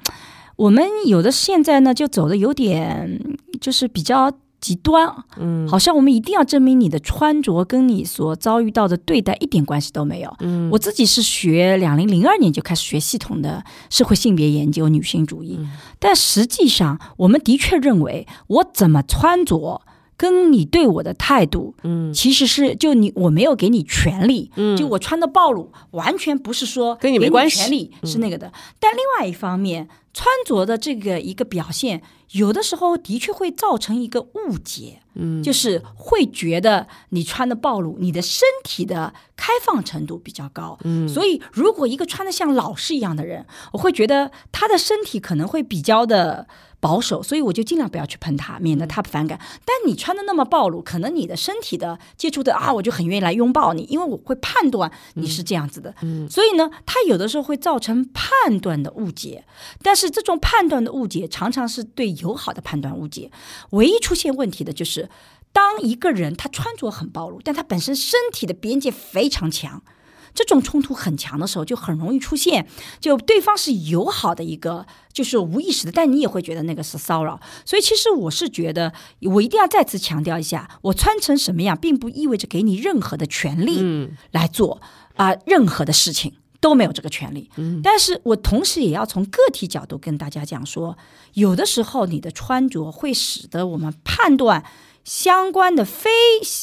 我们有的现在呢，就走的有点，就是比较。极端，嗯，好像我们一定要证明你的穿着跟你所遭遇到的对待一点关系都没有。嗯，我自己是学两零零二年就开始学系统的社会性别研究、女性主义，但实际上我们的确认为我怎么穿着跟你对我的态度，嗯。其实是就你我没有给你权利，嗯。就我穿的暴露，完全不是说跟你没关系。嗯权利是那个的。但另外一方面，穿着的这个一个表现，有的时候的确会造成一个误解，嗯。就是会觉得你穿的暴露，你的身体的开放程度比较高，嗯。所以如果一个穿的像老师一样的人，我会觉得他的身体可能会比较的。保守，所以我就尽量不要去喷他，免得他反感。但你穿的那么暴露，可能你的身体的接触的啊，我就很愿意来拥抱你，因为我会判断你是这样子的。所以呢，他有的时候会造成判断的误解，但是这种判断的误解常常是对友好的判断误解。唯一出现问题的就是，当一个人他穿着很暴露，但他本身身体的边界非常强。这种冲突很强的时候，就很容易出现，就对方是友好的一个，就是无意识的，但你也会觉得那个是骚扰。所以其实我是觉得，我一定要再次强调一下，我穿成什么样，并不意味着给你任何的权利嗯来做啊、任何的事情。都没有这个权利，但是我同时也要从个体角度跟大家讲说，有的时候你的穿着会使得我们判断相关的非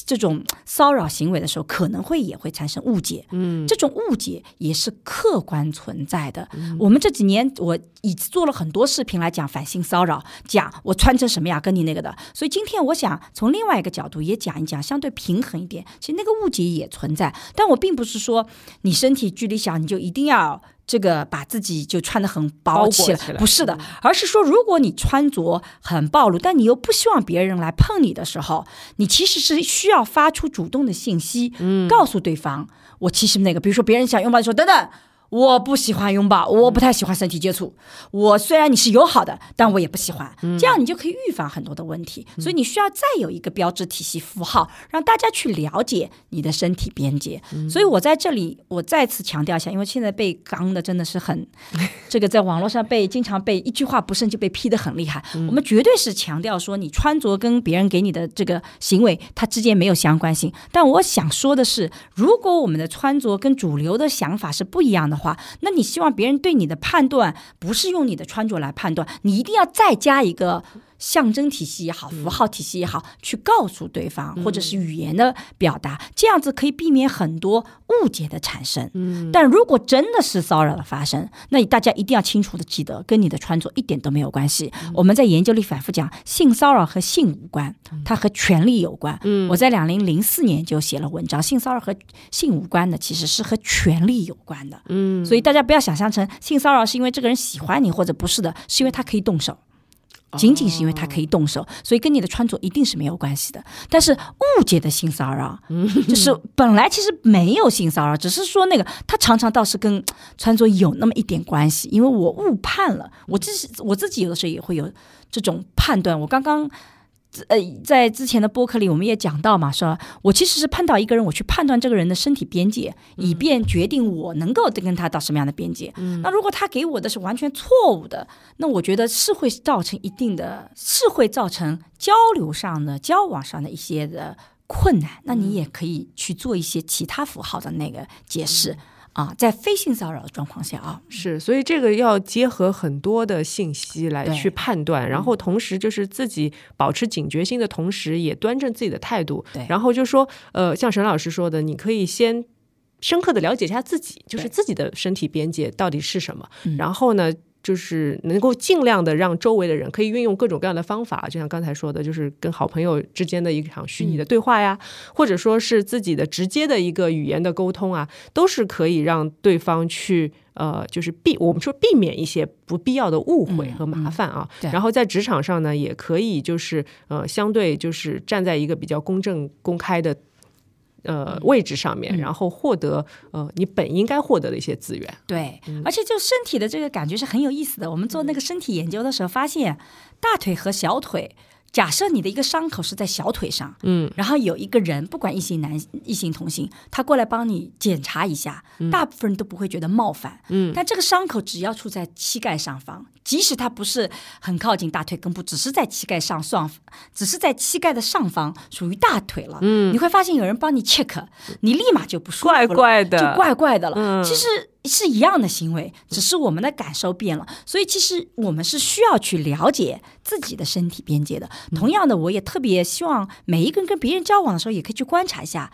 这种骚扰行为的时候，可能会也会产生误解。嗯这种误解也是客观存在的。我们这几年我已做了很多视频来讲反性骚扰，讲我穿成什么样跟你那个的。所以今天我想从另外一个角度也讲一讲，相对平衡一点。其实那个误解也存在，但我并不是说你身体距离小你就一定要。这个把自己就穿得很薄起来，不是的，而是说，如果你穿着很暴露，但你又不希望别人来碰你的时候，你其实是需要发出主动的信息，嗯告诉对方，我其实那个，比如说别人想拥抱的时候，等等。我不喜欢拥抱，我不太喜欢身体接触。我虽然你是友好的，但我也不喜欢。嗯这样你就可以预防很多的问题。所以你需要再有一个标志体系符号，让大家去了解你的身体边界。嗯所以我在这里我再次强调一下，因为现在被刚的真的是很，这个在网络上被经常被一句话不慎就被批的很厉害。嗯我们绝对是强调说，你穿着跟别人给你的这个行为，它之间没有相关性。但我想说的是，如果我们的穿着跟主流的想法是不一样的话，那你希望别人对你的判断不是用你的穿着来判断，你一定要再加一个。象征体系也好，符号体系也好，去告诉对方，或者是语言的表达，这样子可以避免很多误解的产生。嗯但如果真的是骚扰的发生，那大家一定要清楚的记得，跟你的穿着一点都没有关系。我们在研究里反复讲，性骚扰和性无关，它和权利有关。嗯我在两零零四年就写了文章，性骚扰和性无关的其实是和权利有关的。嗯所以大家不要想象成性骚扰是因为这个人喜欢你，或者不是的，是因为他可以动手。仅仅是因为他可以动手，所以跟你的穿着一定是没有关系的。但是误解的性骚扰，就是本来其实没有性骚扰，只是说那个他常常倒是跟 穿着有那么一点关系，因为我误判了，我自己我自己有的时候也会有这种判断。我刚刚。呃，在之前的播客里，我们也讲到嘛，说我其实是碰到一个人，我去判断这个人的身体边界，以便决定我能够跟他到什么样的边界。那如果他给我的是完全错误的，那我觉得是会造成一定的，是会造成交流上的、交往上的一些的困难。那你也可以去做一些其他符号的那个解释。啊，在非性骚扰的状况下啊，是，所以这个要结合很多的信息来去判断，然后同时就是自己保持警觉性的同时，也端正自己的态度。对然后就说，呃，像沈老师说的，你可以先。深刻的了解一下自己，就是自己的身体边界到底是什么，嗯然后呢，就是能够尽量的让周围的人可以运用各种各样的方法，就像刚才说的，就是跟好朋友之间的一场虚拟的对话呀，或者说是自己的直接的一个语言的沟通啊，都是可以让对方去呃，就是避我们说避免一些不必要的误会和麻烦啊。对然后在职场上呢，也可以就是呃，相对就是站在一个比较公正公开的。呃，位置上面，然后获得呃你本应该获得的一些资源。对，而且就身体的这个感觉是很有意思的。我们做那个身体研究的时候，发现大腿和小腿。假设你的一个伤口是在小腿上，嗯，然后有一个人，不管异性男、异性同性，他过来帮你检查一下，大部分人都不会觉得冒犯，嗯，但这个伤口只要处在膝盖上方，即使它不是很靠近大腿根部，只是在膝盖上上，只是在膝盖的上方，属于大腿了，嗯，你会发现有人帮你 check，你立马就不舒服了，怪怪的。就怪怪的了。嗯。其实是一样的行为，只是我们的感受变了。所以其实我们是需要去了解自己的身体边界的。同样的，我也特别希望每一个人跟别人交往的时候，也可以去观察一下。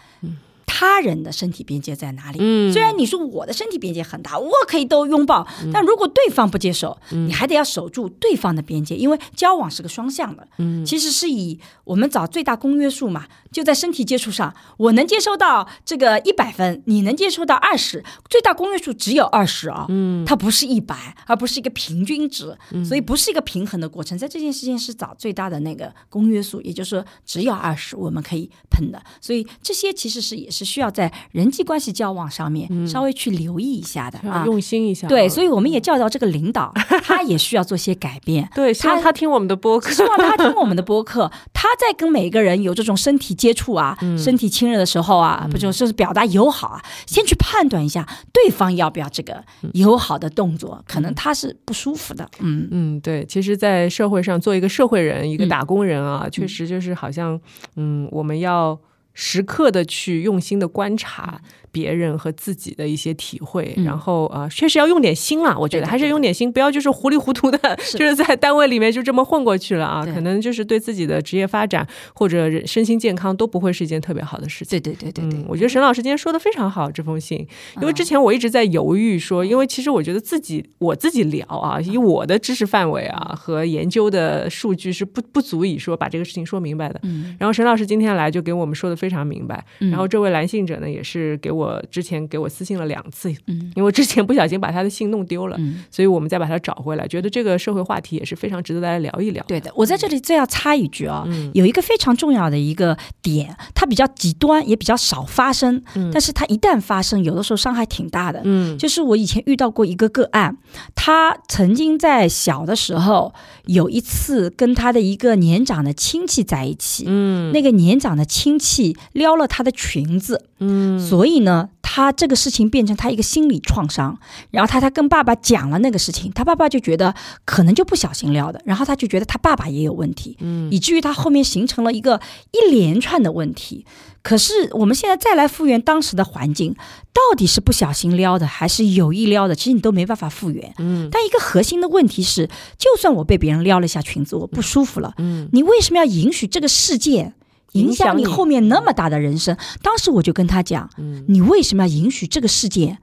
他人的身体边界在哪里？嗯虽然你说我的身体边界很大，我可以都拥抱，但如果对方不接受，你还得要守住对方的边界，因为交往是个双向的。嗯，其实是以我们找最大公约数嘛，就在身体接触上，我能接收到这个一百分，你能接收到二十，最大公约数只有二十啊，嗯，它不是一百，而不是一个平均值，所以不是一个平衡的过程，在这件事情是找最大的那个公约数，也就是说只有二十我们可以喷的，所以这些其实是也是需要在人际关系交往上面稍微去留意一下的啊。用心一下。对，所以我们也教导这个领导，他也需要做些改变。对，希望他听我们的播客。希望他听我们的播客，他在跟每个人有这种身体接触啊、身体亲热的时候啊，不就是表达友好啊？先去判断一下对方要不要这个友好的动作，可能他是不舒服的。嗯，嗯，对，其实，在社会上做一个社会人，一个嗯。打工人啊，确实就是好像，嗯，我们要时刻的去用心的观察嗯别人和自己的一些体会，然后啊、呃确实要用点心啦。我觉得还是用点心，不要就是糊里糊涂的，是就是在单位里面就这么混过去了啊。可能就是对自己的职业发展或者人身心健康都不会是一件特别好的事情。对对对对对嗯，，我觉得沈老师今天说的非常好，这封信，因为之前我一直在犹豫说，因为其实我觉得自己我自己聊啊，以我的知识范围啊和研究的数据是不不足以说把这个事情说明白的。嗯然后沈老师今天来就给我们说的非常明白，嗯然后这位来信者呢也是给我之前给我私信了两次，嗯因为之前不小心把他的信弄丢了，嗯。所以我们再把他找回来，觉得这个社会话题也是非常值得大家聊一聊。对的，我在这里再要插一句啊、嗯有一个非常重要的一个点，它比较极端，也比较少发生，但是它一旦发生，有的时候伤害挺大的。嗯就是我以前遇到过一个个案，他曾经在小的时候有一次跟他的一个年长的亲戚在一起，嗯那个年长的亲戚撩了他的裙子，嗯。所以呢，他这个事情变成他一个心理创伤。然后他他跟爸爸讲了那个事情，他爸爸就觉得可能就不小心撩的，然后他就觉得他爸爸也有问题，嗯。以至于他后面形成了一个一连串的问题。可是我们现在再来复原当时的环境，到底是不小心撩的还是有意撩的，其实你都没办法复原。嗯。但一个核心的问题是，就算我被别人撩了一下裙子，我不舒服了，嗯。你为什么要允许这个事件影响你后面那么大的人生？当时我就跟他讲，嗯你为什么要允许这个事件，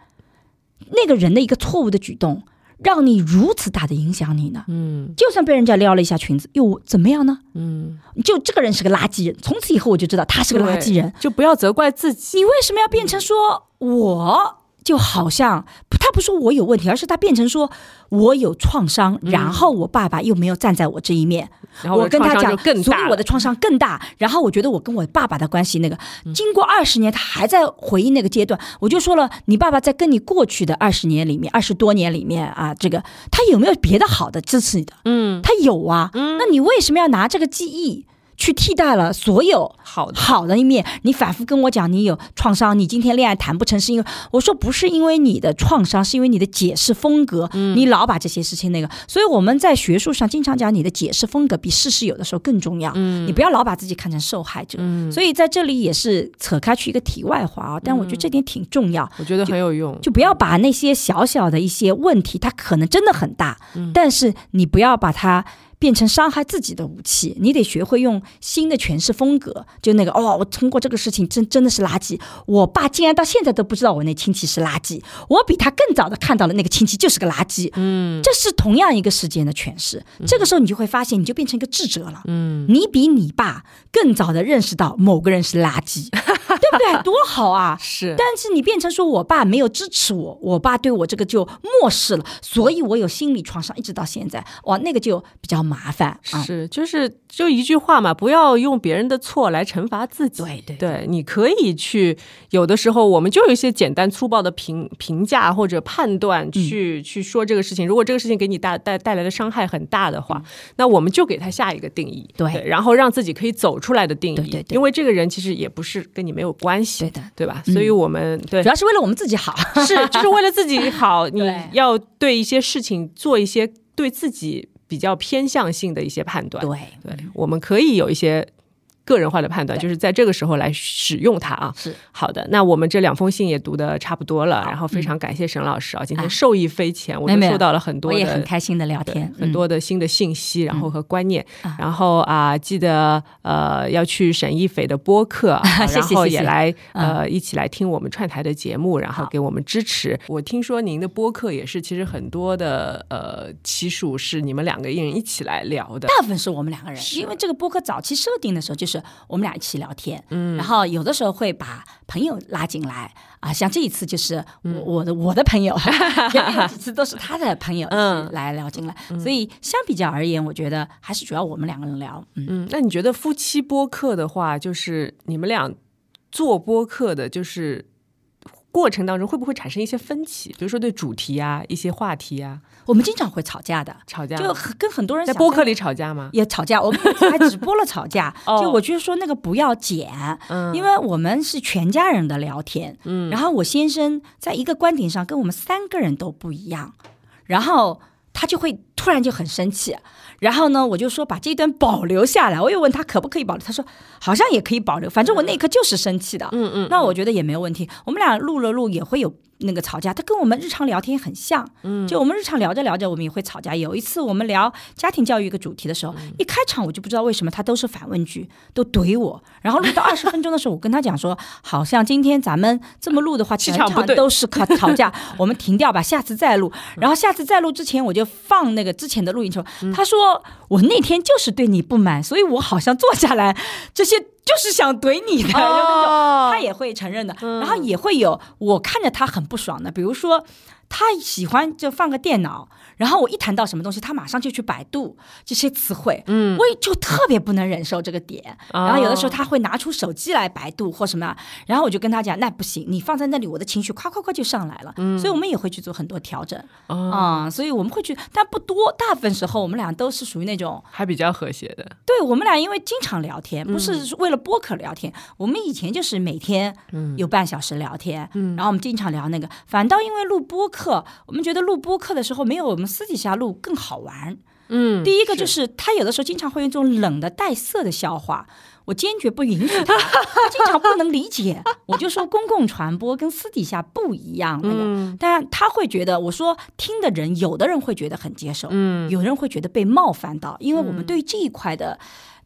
那个人的一个错误的举动，让你如此大的影响你呢？嗯就算被人家撩了一下裙子，又怎么样呢？嗯，就这个人是个垃圾人，从此以后我就知道他是个垃圾人。就不要责怪自己。你为什么要变成说我就好像他不说我有问题，而是他变成说我有创伤，然后我爸爸又没有站在我这一面，然后我跟他讲所以我的创伤更大。然后我觉得我跟我爸爸的关系那个，嗯经过二十年，他还在回忆那个阶段。我就说了，你爸爸在跟你过去的二十年里面，二十多年里面啊，这个他有没有别的好的支持你的？嗯，他有啊。那你为什么要拿这个记忆？去替代了所有好的，好的一面，你反复跟我讲你有创伤，你今天恋爱谈不成是因为我说不是因为你的创伤，是因为你的解释风格，你老把这些事情那个，所以我们在学术上经常讲你的解释风格比事实有的时候更重要，你不要老把自己看成受害者。所以在这里也是扯开去一个题外话啊，但我觉得这点挺重要。我觉得很有用。就不要把那些小小的一些问题，它可能真的很大，但是你不要把它变成伤害自己的武器。你得学会用新的诠释风格，就那个哦，我通过这个事情真真的是垃圾。我爸竟然到现在都不知道我那亲戚是垃圾，我比他更早的看到了那个亲戚就是个垃圾。嗯，这是同样一个事件的诠释。这个时候你就会发现，你就变成一个智者了。嗯，你比你爸更早的认识到某个人是垃圾，对不对？多好啊！是，但是你变成说我爸没有支持我，我爸对我这个就漠视了，所以我有心理创伤，一直到现在，哇，那个就比较麻烦啊。是，就是就一句话嘛，不要用别人的错来惩罚自己。对对对，你可以去，有的时候我们就有一些简单粗暴的评评价或者判断去、去说这个事情。如果这个事情给你带带带来的伤害很大的话，那我们就给他下一个定义，对然后让自己可以走出来的定义。对对对因为这个人其实也不是跟你没有关系，对的对吧？所以我们对主要是为了我们自己好。是，就是为了自己好，你要对一些事情做一些对自己比较偏向性的一些判断。对对，我们可以有一些个人化的判断，就是在这个时候来使用它啊。是。好的，那我们这两封信也读的差不多了，然后非常感谢沈老师啊，今天受益匪浅，我没有没有都收到了很多我也的很开心的聊天，很嗯多的新的信息，然后和观念，啊。然后啊，记得呃要去沈一斐的播客，然后也来嗯。呃一起来听我们串台的节目，然后给我们支持。我听说您的播客也是，其实很多的呃期数是你们两个人一起来聊的。大部分是我们两个人，因为这个播客早期设定的时候就是我们俩一起聊天，嗯，然后有的时候会把朋友拉进来啊，像这一次就是我、我的我的朋友，前面有几次都是他的朋友嗯来聊进来，所以相比较而言，我觉得还是主要我们两个人聊，嗯。嗯，那你觉得夫妻播客的话，就是你们俩做播客的，就是过程当中会不会产生一些分歧？比如说对主题啊、一些话题啊，我们经常会吵架的，吵架就很跟很多人在播客里吵架吗？也吵架，我们还直播了吵架。哦就我就是说那个不要剪，嗯因为我们是全家人的聊天，嗯，然后我先生在一个观点上跟我们三个人都不一样，然后他就会突然就很生气。然后呢，我就说把这段保留下来。我又问他可不可以保留，他说好像也可以保留。反正我那一刻就是生气的，嗯嗯，那我觉得也没有问题。我们俩录了录也会有那个吵架，它跟我们日常聊天很像。嗯，就我们日常聊着聊着，我们也会吵架。有一次我们聊家庭教育一个主题的时候，嗯一开场我就不知道为什么他都是反问句，都怼我。然后录到二十分钟的时候，我跟他讲说，好像今天咱们这么录的话，整气场不对场都是吵吵架，我们停掉吧，下次再录。然后下次再录之前，我就放那个之前的录音时候，嗯他说我那天就是对你不满，所以我好像坐下来这些就是想怼你的，就那种。哦他也会承认的，然后也会有我看着他很不爽的，比如说他喜欢就放个电脑，然后我一谈到什么东西，他马上就去百度这些词汇，嗯，我也就特别不能忍受这个点。然后有的时候他会拿出手机来百度或什么，然后我就跟他讲，那不行，你放在那里，我的情绪夸夸夸就上来了，所以我们也会去做很多调整啊、所以我们会去，但不多，大部分时候我们俩都是属于那种。还比较和谐的。对我们俩，因为经常聊天，不是为了播客聊天，我们以前就是每天有半小时聊天，然后我们经常聊那个。反倒因为录播客，我们觉得录播客的时候没有我们私底下录更好玩。嗯，第一个就是他有的时候经常会用这种冷的带色的笑话，我坚决不允许他，他经常不能理解。我就说公共传播跟私底下不一样，那个，但他会觉得我说听的人，有的人会觉得很接受，嗯，有人会觉得被冒犯到，因为我们对于这一块的。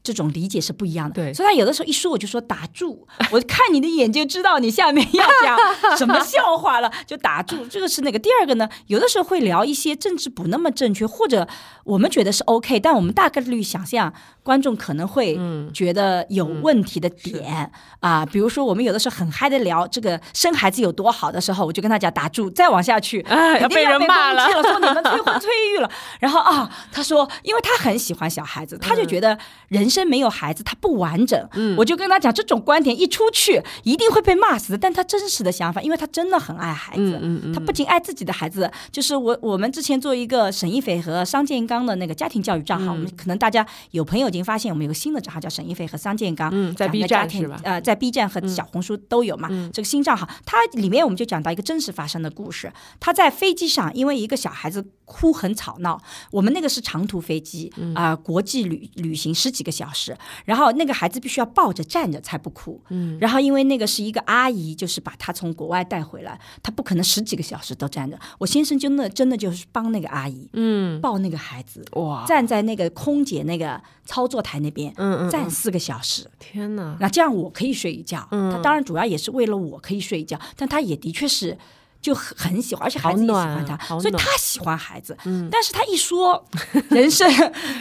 这种理解是不一样的，对。所以他有的时候一说我就说打住，我看你的眼睛知道你下面要讲 什么笑话了，就打住。这个是那个。第二个呢，有的时候会聊一些政治不那么正确，或者我们觉得是 OK，但我们大概率想象观众可能会觉得有问题的点、啊，比如说我们有的时候很嗨的聊这个生孩子有多好的时候，我就跟他讲打住，再往下去，哎肯定要被人骂了。了，说你们催婚催育了。然后啊，他说，因为他很喜欢小孩子，他就觉得人生没有孩子他不完整。嗯，我就跟他讲，这种观点一出去一定会被骂死的。但他真实的想法，因为他真的很爱孩子，嗯嗯他不仅爱自己的孩子，就是我我们之前做一个沈一斐和商建刚的那个家庭教育账号，我们可能大家有朋友已经发现，我们有个新的账号叫沈一斐和商建刚，嗯在讲 B 站是吧呃，在 B 站和小红书都有嘛。这个新账号，它里面我们就讲到一个真实发生的故事。他在飞机上，因为一个小孩子哭很吵闹，我们那个是长途飞机啊、国际旅旅行十几个小时，然后那个孩子必须要抱着站着才不哭。嗯，然后因为那个是一个阿姨，就是把他从国外带回来，他不可能十几个小时都站着。我先生真的真的就是帮那个阿姨，嗯，抱那个孩子。哇，站在那个空姐那个操作台那边，嗯嗯站四个小时，天哪，那这样我可以睡一觉。他当然主要也是为了我可以睡一觉，但他也的确是。就很很喜欢，而且孩子也喜欢他，所以他喜欢孩子。但是他一说人生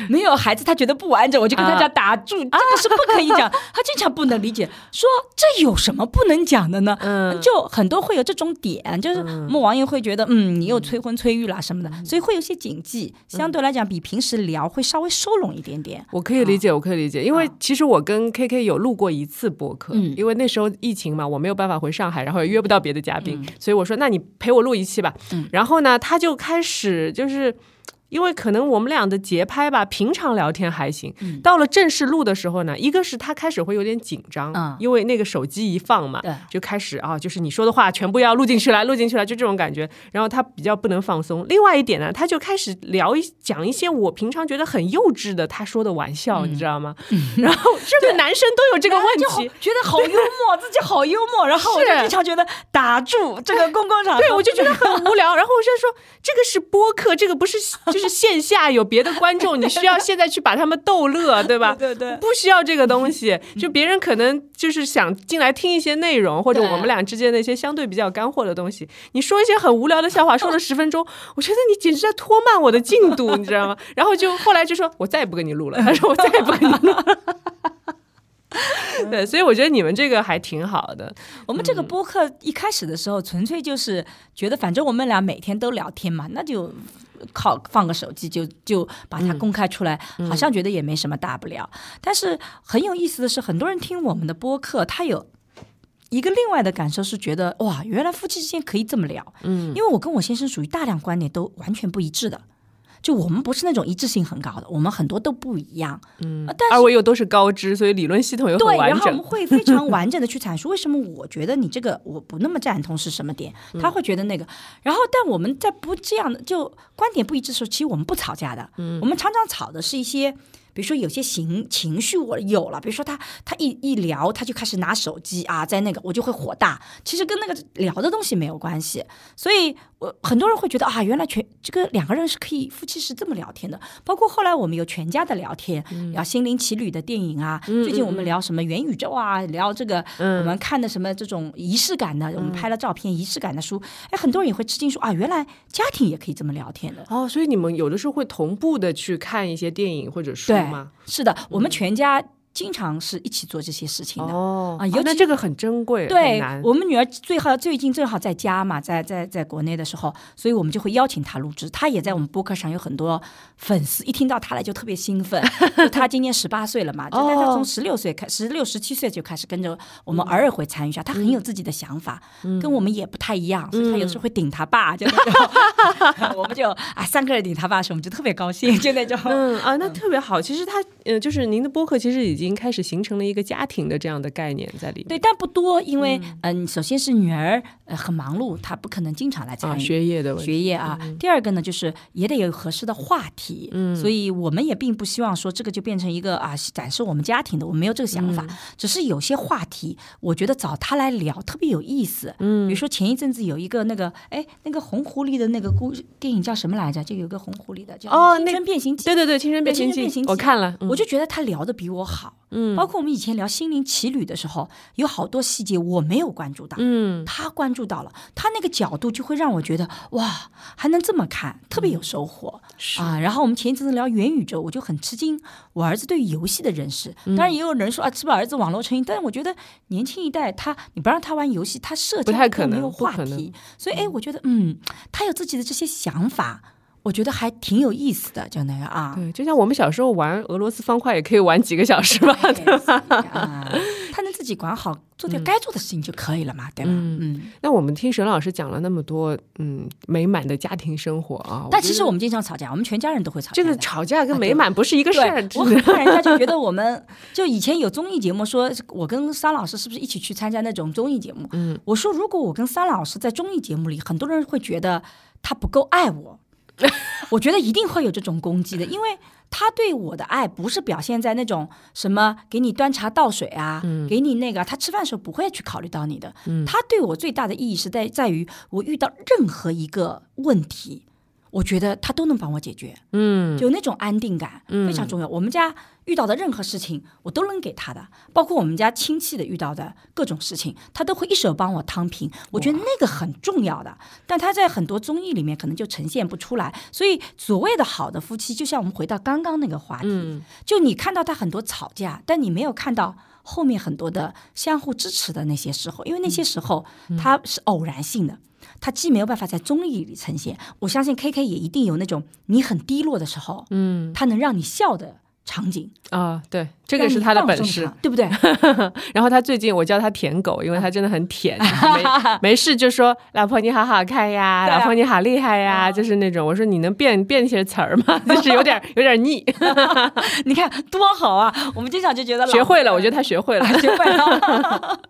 没有孩子，他觉得不完整，我就跟他讲打住，这个是不可以讲。他经常不能理解，说这有什么不能讲的呢？嗯。就很多会有这种点，就是我们网友会觉得，嗯，你又催婚催育啦什么的，所以会有些谨记，相对来讲比平时聊会稍微收拢一点点。我可以理解，我可以理解，因为其实我跟 KK 有录过一次播客，嗯。因为那时候疫情嘛，我没有办法回上海，然后也约不到别的嘉宾，所以我说那你陪我录一期吧。然后呢，他就开始就是。因为可能我们俩的节拍吧，平常聊天还行，到了正式录的时候呢，一个是他开始会有点紧张，嗯因为那个手机一放嘛，就开始啊，就是你说的话全部要录进去了，录进去了，就这种感觉。然后他比较不能放松。另外一点呢，他就开始聊一讲一些我平常觉得很幼稚的他说的玩笑，你知道吗？然后这个男生都有这个问题。觉得好幽默，自己好幽默，然后我就经常觉得打住这个公共场合，对，我就觉得很无聊。然后我就说，这个是播客，这个不是 就是线下有别的观众，你需要现在去把他们逗乐，对吧？对对对不需要这个东西。就别人可能就是想进来听一些内容，或者我们俩之间的一些相对比较干货的东西。你说一些很无聊的笑话，说了十分钟，我觉得你简直在拖慢我的进度，你知道吗？然后就后来就说，我再也不跟你录了。他说我再也不跟你录了。对，所以我觉得你们这个还挺好的。我们这个播客一开始的时候，纯粹就是觉得，反正我们俩每天都聊天嘛，那就靠放个手机就就把它公开出来，好像觉得也没什么大不了。但是很有意思的是，很多人听我们的播客，他有。一个另外的感受是觉得哇，原来夫妻之间可以这么聊，嗯，因为我跟我先生属于大量观点都完全不一致的，就我们不是那种一致性很高的，我们很多都不一样，嗯，但是二位又都是高知，所以理论系统又很对，完整然后我们。会非常完整的去阐述 为什么我觉得你这个我不那么赞同是什么点，他会觉得那个。然后，但我们在不这样的就观点不一致的时候，其实我们不吵架的，我们常常吵的是一些。比如说有些情情绪我有了，比如说他他一一聊他就开始拿手机啊，在那个我就会火大，其实跟那个聊的东西没有关系，所以我很多人会觉得啊，原来全这个两个人是可以夫妻是这么聊天的，包括后来我们有全家的聊天，聊心灵奇旅的电影啊，最近我们聊什么元宇宙啊，聊这个我们看的什么这种仪式感的，我们拍了照片仪式感的书，哎，很多人也会吃惊说啊，原来家庭也可以这么聊天的。哦，所以你们有的时候会同步的去看一些电影或者书对吗？，是的，我们全家经常是一起做这些事情的。哦，啊尤其哦这个很珍贵，对。我们女儿最好最近正好在家嘛，在在在国内的时候，所以我们就会邀请她录制。她也在我们播客上有很多粉丝，一听到她来就特别兴奋。她今年十八岁了嘛，就但她哦从十六岁开，十六十七岁就开始跟着我们偶尔会参与一下。她很有自己的想法，跟我们也不太一样，所以她有时候会顶她爸，就那种。我们就啊三个人顶她爸的时候，我们就特别高兴，就那种。嗯啊，那特别好。其实它呃，就是您的播客其实已经开始形成了一个家庭的这样的概念在里面。对，但不多，因为嗯、首先是女儿呃很忙碌，她不可能经常来参啊，与。学业的问题。学业啊。第二个呢，就是也得有合适的话题，嗯，所以我们也并不希望说这个就变成一个啊展示我们家庭的，我们没有这个想法，只是有些话题，我觉得找他来聊特别有意思，嗯，比如说前一阵子有一个那个哎那个红狐狸的那个故电影叫什么来着？就有个红狐狸的叫青哦那春变形记。对对对，《青春变形记青春变形》记我看了，嗯我就觉得他聊的比我好，嗯，包括我们以前聊心灵奇旅的时候，有好多细节我没有关注到，嗯，他关注到了，他那个角度就会让我觉得哇，还能这么看，特别有收获、啊。然后我们前一阵子聊元宇宙，我就很吃惊，我儿子对于游戏的认识，当然也有人说啊，是不是儿子网络成瘾？但是我觉得年轻一代他，你不让他玩游戏，他社交没有话题，所以哎，我觉得嗯，他有自己的这些想法。我觉得还挺有意思的，就那个啊，对，就像我们小时候玩俄罗斯方块，也可以玩几个小时吧，对吧？啊，他能自己管好，做点该做的事情就可以了嘛，对吧？嗯。那我们听沈老师讲了那么多，嗯，美满的家庭生活啊，但其实我们经常吵架，我们全家人都会吵架。这个吵架跟美满不是一个事 我很怕人家就觉得我们就以前有综艺节目说，我跟桑老师是不是一起去参加那种综艺节目？嗯，我说如果我跟桑老师在综艺节目里，很多人会觉得他不够爱我，我觉得一定会有这种攻击的，因为。他对我的爱不是表现在那种什么给你端茶倒水啊，给你那个，他吃饭的时候不会去考虑到你的。他对我最大的意义是在在于我遇到任何一个问题，我觉得他都能帮我解决。嗯，就那种安定感非常重要。我们家遇到的任何事情，我都能给他的，包括我们家亲戚的遇到的各种事情，他都会一手帮我摊平。我觉得那个很重要的，但他在很多综艺里面可能就呈现不出来。所以所谓的好的夫妻，就像我们回到刚刚那个话题，就你看到他很多吵架，但你没有看到。后面很多的相互支持的那些时候，因为那些时候它是偶然性的，它既没有办法在综艺里呈现，我相信 K K 也一定有那种你很低落的时候，嗯，它能让你笑的场景。啊，对，这个是他的本事，对不对？然后他最近我叫他舔狗，因为他真的很舔，没 没事就说老婆你好好看呀，老婆你好厉害呀，就是那种我说你能变变些词儿吗？就是有点有点腻。你看多好啊！我们经常就觉得学会了，我觉得他学会了，学会了。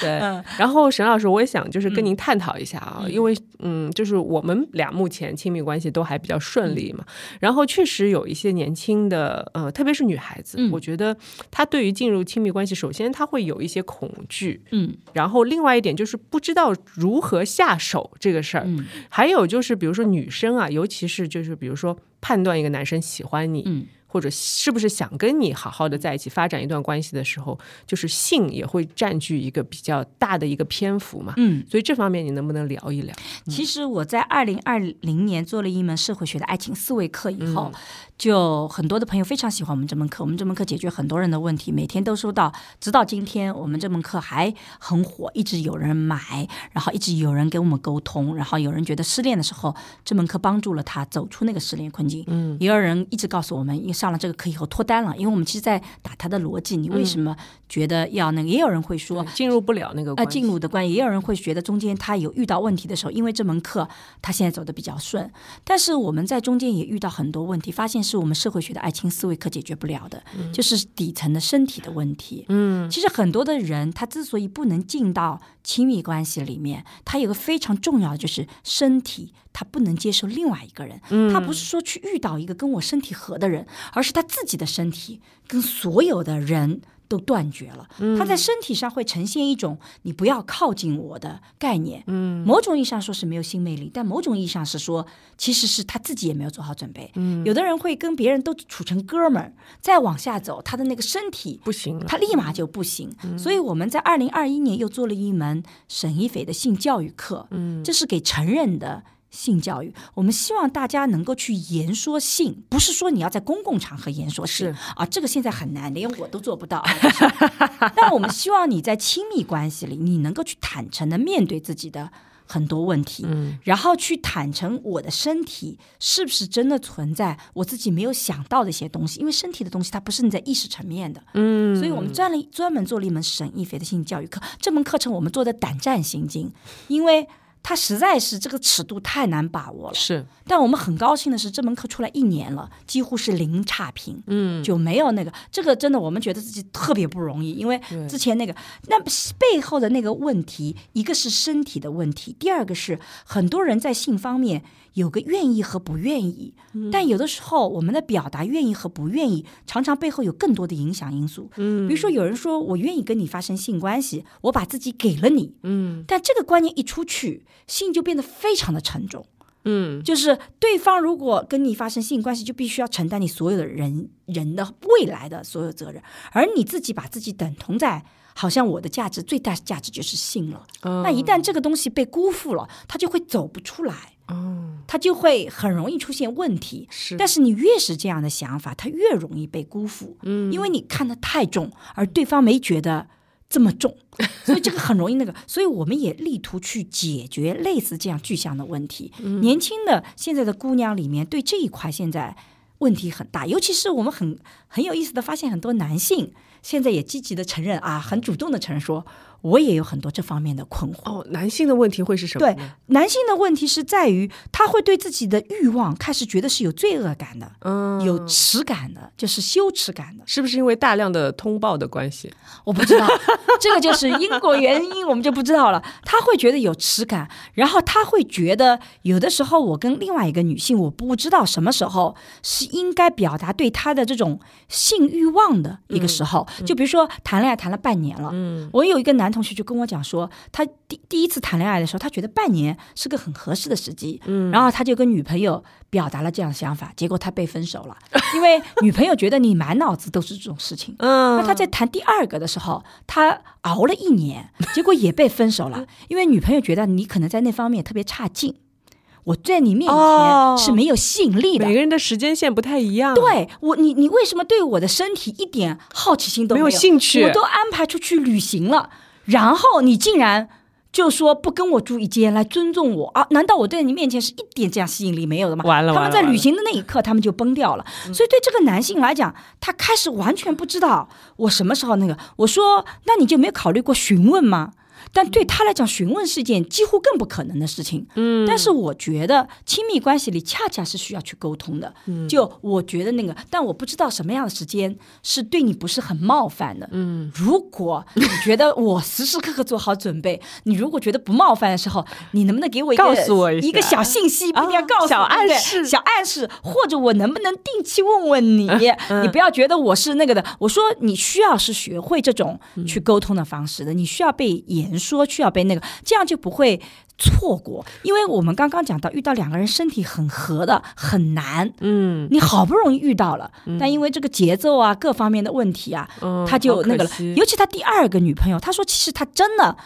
对，然后沈老师，我也想就是跟您探讨一下啊，因为嗯，就是我们俩目前亲密关系都还比较顺利嘛，然后确实有一些年轻的呃，特别是女孩子，我觉得她对于进入亲密关系，首先她会有一些恐惧，嗯，然后另外一点就是不知道如何下手这个事儿，还有就是比如说女生啊，尤其是就是比如说判断一个男生喜欢你，嗯。或者是不是想跟你好好的在一起发展一段关系的时候，就是性也会占据一个比较大的一个篇幅嘛？嗯，所以这方面你能不能聊一聊？其实我在二零二零年做了一门社会学的爱情思维课以后。就很多的朋友非常喜欢我们这门课，我们这门课解决很多人的问题，每天都收到，直到今天我们这门课还很火，一直有人买，然后一直有人跟我们沟通，然后有人觉得失恋的时候这门课帮助了他走出那个失恋困境，嗯，也有人一直告诉我们，因为上了这个课以后脱单了，因为我们其实在打他的逻辑，你为什么觉得要那个？也有人会说进入不了那个啊，进入的关系，也有人会觉得中间他有遇到问题的时候，因为这门课他现在走的比较顺，但是我们在中间也遇到很多问题，发现。是我们社会学的爱情思维课解决不了的，就是底层的身体的问题。嗯，其实很多的人他之所以不能进到亲密关系里面，他有个非常重要的就是身体，他不能接受另外一个人。嗯，他不是说去遇到一个跟我身体合的人，而是他自己的身体跟所有的人。都断绝了，他在身体上会呈现一种“你不要靠近我”的概念。嗯，某种意义上说是没有性魅力，但某种意义上是说，其实是他自己也没有做好准备。嗯，有的人会跟别人都处成哥们儿，再往下走，他的那个身体不行，他立马就不行。所以我们在二零二一年又做了一门沈一斐的性教育课。嗯，这是给成人的。性教育，我们希望大家能够去言说性，不是说你要在公共场合言说性啊，这个现在很难，连我都做不到。但我们希望你在亲密关系里，你能够去坦诚的面对自己的很多问题，嗯，然后去坦诚我的身体是不是真的存在我自己没有想到的一些东西，因为身体的东西它不是你在意识层面的，嗯，所以我们专了专门做了一门沈一菲的性教育课，这门课程我们做的胆战心惊，因为。它实在是这个尺度太难把握了，是。但我们很高兴的是，这门课出来一年了，几乎是零差评，嗯，就没有那个。这个真的，我们觉得自己特别不容易，因为之前那个那背后的那个问题，一个是身体的问题，第二个是很多人在性方面。有个愿意和不愿意，但有的时候我们的表达愿意和不愿意，常常背后有更多的影响因素。嗯，比如说有人说我愿意跟你发生性关系，我把自己给了你。嗯，但这个观念一出去，性就变得非常的沉重。嗯，就是对方如果跟你发生性关系，就必须要承担你所有的人人的未来的所有责任，而你自己把自己等同在。好像我的价值最大价值就是性了，那一旦这个东西被辜负了，他就会走不出来，哦，他就会很容易出现问题。是，但是你越是这样的想法，他越容易被辜负，嗯，因为你看得太重，而对方没觉得这么重，所以这个很容易那个。所以我们也力图去解决类似这样具象的问题。年轻的现在的姑娘里面，对这一块现在问题很大，尤其是我们很很有意思的发现，很多男性。现在也积极的承认啊，很主动的承认说。我也有很多这方面的困惑。哦，男性的问题会是什么？对，男性的问题是在于他会对自己的欲望开始觉得是有罪恶感的，嗯，有耻感的，就是羞耻感的，是不是因为大量的通报的关系？我不知道，这个就是因果原因，我们就不知道了。他会觉得有耻感，然后他会觉得有的时候我跟另外一个女性，我不知道什么时候是应该表达对他的这种性欲望的一个时候。就比如说谈恋爱谈了半年了，嗯，我有一个男。同学就跟我讲说，他第第一次谈恋爱的时候，他觉得半年是个很合适的时机，嗯，然后他就跟女朋友表达了这样的想法，结果他被分手了，因为女朋友觉得你满脑子都是这种事情，嗯，那他在谈第二个的时候，他熬了一年，结果也被分手了，因为女朋友觉得你可能在那方面特别差劲。我在你面前是没有吸引力的。每个人的时间线不太一样。对我，你你为什么对我的身体一点好奇心都没有？兴趣，我都安排出去旅行了。然后你竟然就说不跟我住一间来尊重我啊？难道我对你面前是一点这样吸引力没有的吗？完了，他们在旅行的那一刻，他们就崩掉了。所以对这个男性来讲，他开始完全不知道我什么时候那个。我说，那你就没有考虑过询问吗？但对他来讲，询问是件几乎更不可能的事情。嗯，但是我觉得亲密关系里恰恰是需要去沟通的。嗯，就我觉得那个，但我不知道什么样的时间是对你不是很冒犯的。嗯，如果你觉得我时时刻刻做好准备，你如果觉得不冒犯的时候，你能不能给我一个告诉我一一个小信息，不一定要告诉我小暗示小暗示，或者我能不能定期问问你？你不要觉得我是那个的。我说你需要是学会这种去沟通的方式的，你需要被言说，去要被那个，这样就不会错过。因为我们刚刚讲到，遇到两个人身体很合的很难。嗯，你好不容易遇到了，但因为这个节奏啊各方面的问题啊，嗯他就那个了。尤其他第二个女朋友，他说其实他真的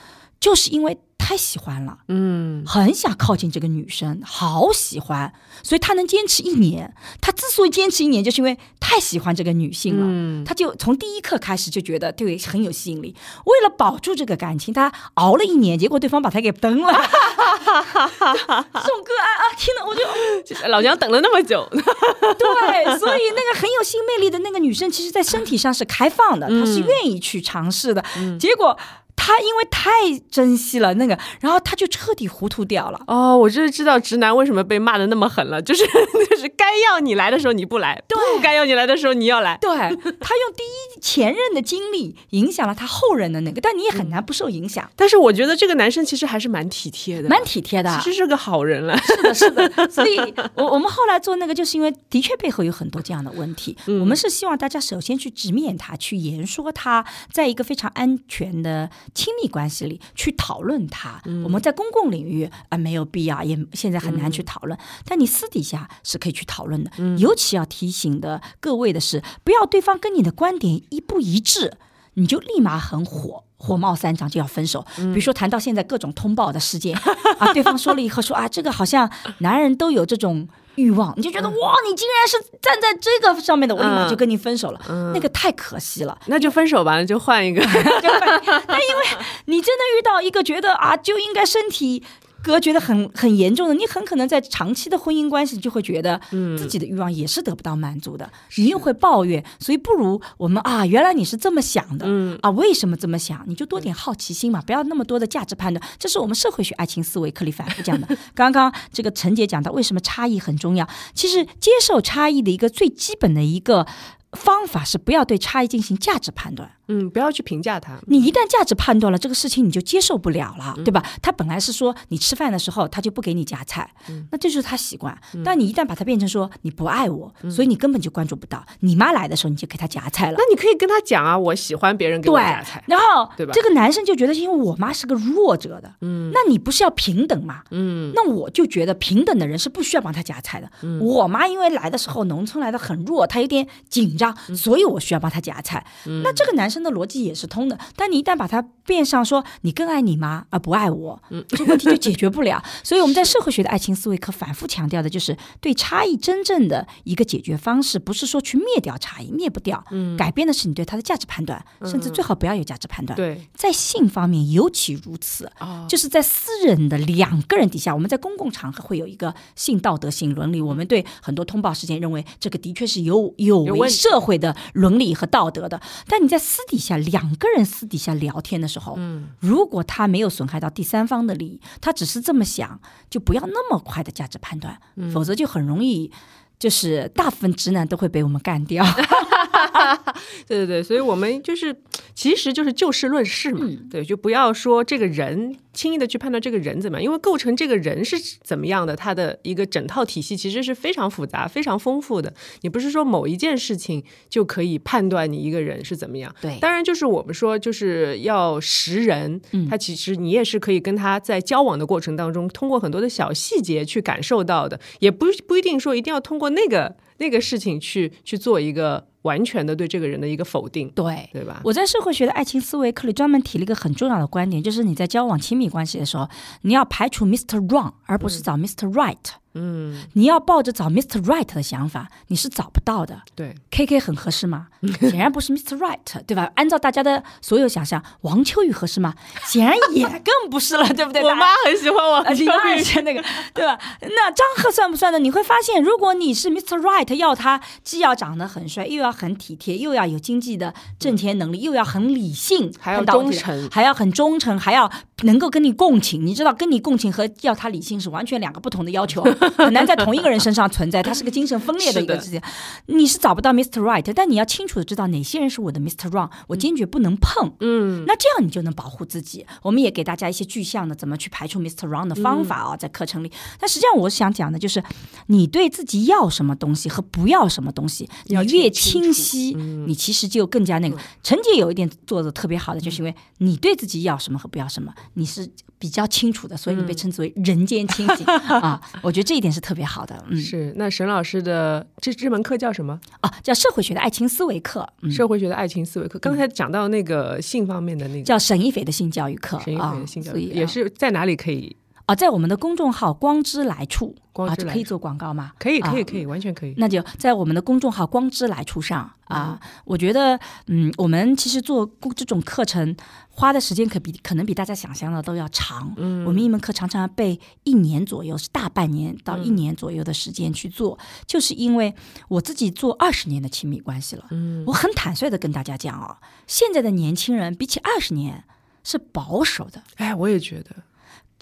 就是因为太喜欢了。嗯很想靠近这个女生，好喜欢，所以他能坚持一年。他之所以坚持一年，就是因为太喜欢这个女性了。嗯他就从第一刻开始就觉得对很有吸引力。为了保住这个感情，他熬了一年，结果对方把他给蹬了。这种个案啊，听了我就 老娘等了那么久，对，所以那个很有性魅力的那个女生，其实在身体上是开放的，她是愿意去尝试的。结果她因为太珍惜了那个，然后他就彻底糊涂掉了。哦，我就是知道直男为什么被骂的那么狠了，就是 就是该要你来的时候你不来，不该要你来的时候你要来。对他用第一前任的经历影响了他后任的那个，但你也很难不受影响，但是我觉得这个男生其实还是蛮体贴的，蛮体贴的。其实是个好人了。是的，是的，所以我我们后来做那个，就是因为的确背后有很多这样的问题。我们是希望大家首先去直面他，去言说他，在一个非常安全的亲密关系里去讨论它。我们在公共领域啊、没有必要，也现在很难去讨论，但你私底下是可以去讨论的。尤其要提醒的各位的是，不要对方跟你的观点一不一致，你就立马很火。火冒三丈就要分手，比如说谈到现在各种通报的事件啊，对方说了以后说啊，这个好像男人都有这种欲望，你就觉得哇，你竟然是站在这个上面的，我立马就跟你分手了，那个太可惜了。那就分手吧，就换一个。就会但因为你真的遇到一个觉得啊，就应该身体。隔绝的很很严重的，你很可能在长期的婚姻关系就会觉得，自己的欲望也是得不到满足的，你又会抱怨，所以不如我们啊，原来你是这么想的，嗯啊，为什么这么想？你就多点好奇心嘛，不要那么多的价值判断，这是我们社会学爱情思维课里反复讲的。刚刚这个陈姐讲到，为什么差异很重要？其实接受差异的一个最基本的一个方法是不要对差异进行价值判断。嗯，不要去评价他。你一旦价值判断了这个事情，你就接受不了了，对吧？他本来是说你吃饭的时候他就不给你夹菜，那这就是他习惯。但你一旦把它变成说你不爱我，所以你根本就关注不到。你妈来的时候你就给他夹菜了那。你可以跟他讲啊，我喜欢别人给我夹菜，。然后对吧这个男生就觉得，因为我妈是个弱者的，嗯，那你不是要平等吗？嗯，那我就觉得平等的人是不需要帮他夹菜的。我妈因为来的时候农村来的很弱，她有点紧张，所以我需要帮她夹菜。那这个男生的逻辑也是通的，但你一旦把它变上说你更爱你妈而不爱我，这个问题就解决不了。所以我们在社会学的爱情思维课反复强调的就是对差异真正的一个解决方式，不是说去灭掉差异，灭不掉，改变的是你对它的价值判断，甚至最好不要有价值判断。对，在性方面尤其如此，哦就是在私人的两个人底下，我们在公共场合会有一个性道德、性伦理。我们对很多通报事件认为这个的确是有有违社会的伦理和道德的，但你在私底下两个人私底下聊天的时候，嗯，如果他没有损害到第三方的利益，他只是这么想，就不要那么快的价值判断，嗯否则就很容易。就是大部分直男都会被我们干掉，对对对，所以我们就是，其实就是就事论事嘛，对，就不要说这个人轻易的去判断这个人怎么样，因为构成这个人是怎么样的，他的一个整套体系其实是非常复杂、非常丰富的。你不是说某一件事情就可以判断你一个人是怎么样。对。当然就是我们说就是要识人，他其实你也是可以跟他在交往的过程当中，通过很多的小细节去感受到的，也不不一定说一定要通过那个。那个事情去去做一个完全的对这个人的一个否定，对。对吧？我在社会学的爱情思维课里专门提了一个很重要的观点，就是你在交往亲密关系的时候，你要排除 Mr. Wrong，而不是找 Mr. Right。嗯，你要抱着找 Mr. Right 的想法，你是找不到的。对，K K 很合适吗？显然不是 Mr. Right，对吧？按照大家的所有想象，王秋雨合适吗？显然也更不是了，对不对？我妈很喜欢王啊，秋雨，是那个，对吧？那张赫算不算呢？你会发现，如果你是 Mr. Right，要他既要长得很帅，又要很体贴，又要有经济的挣钱能力，又要很理性，还要很忠诚还要很忠诚，还要能够跟你共情。你知道，跟你共情和要他理性是完全两个不同的要求，很难在同一个人身上存在。他是个精神分裂的一个是的事情。你是找不到 Mr. Right，但你要清楚的知道哪些人是我的 Mr. Wrong，我坚决不能碰。嗯，那这样你就能保护自己。我们也给大家一些具象的怎么去排除 Mr. Wrong 的方法啊、在课程里。但实际上，我想讲的就是，你对自己要什么东西和不要什么东西，你要越清楚清晰，你其实就更加那个。陈姐有一点做的特别好的，就是因为你对自己要什么和不要什么，你是比较清楚的，所以你被称之为人间清醒、啊。我觉得这一点是特别好的。嗯，是。那沈老师的这这门课叫什么？啊，叫社会学的爱情思维课，嗯，社会学的爱情思维课。刚才讲到那个性方面的那个叫沈一斐的性教育课沈一啊斐的性教育，也是在哪里可以？啊，在我们的公众号“光之来处”啊，光之来处这可以做广告吗？可以，可以，啊可以，完全可以。那就在我们的公众号“光之来处”上啊，我觉得，嗯，我们其实做这种课程花的时间可比可能比大家想象的都要长。嗯，我们一门课常常要备一年左右，是大半年到一年左右的时间去做，就是因为我自己做二十年的亲密关系了，嗯，我很坦率的跟大家讲啊，现在的年轻人比起二十年是保守的。哎，我也觉得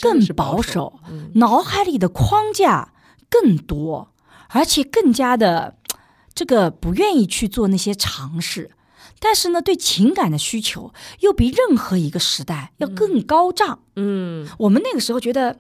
更保守，脑海里的框架更多，而且更加的这个不愿意去做那些尝试。但是呢，对情感的需求又比任何一个时代要更高涨。嗯，我们那个时候觉得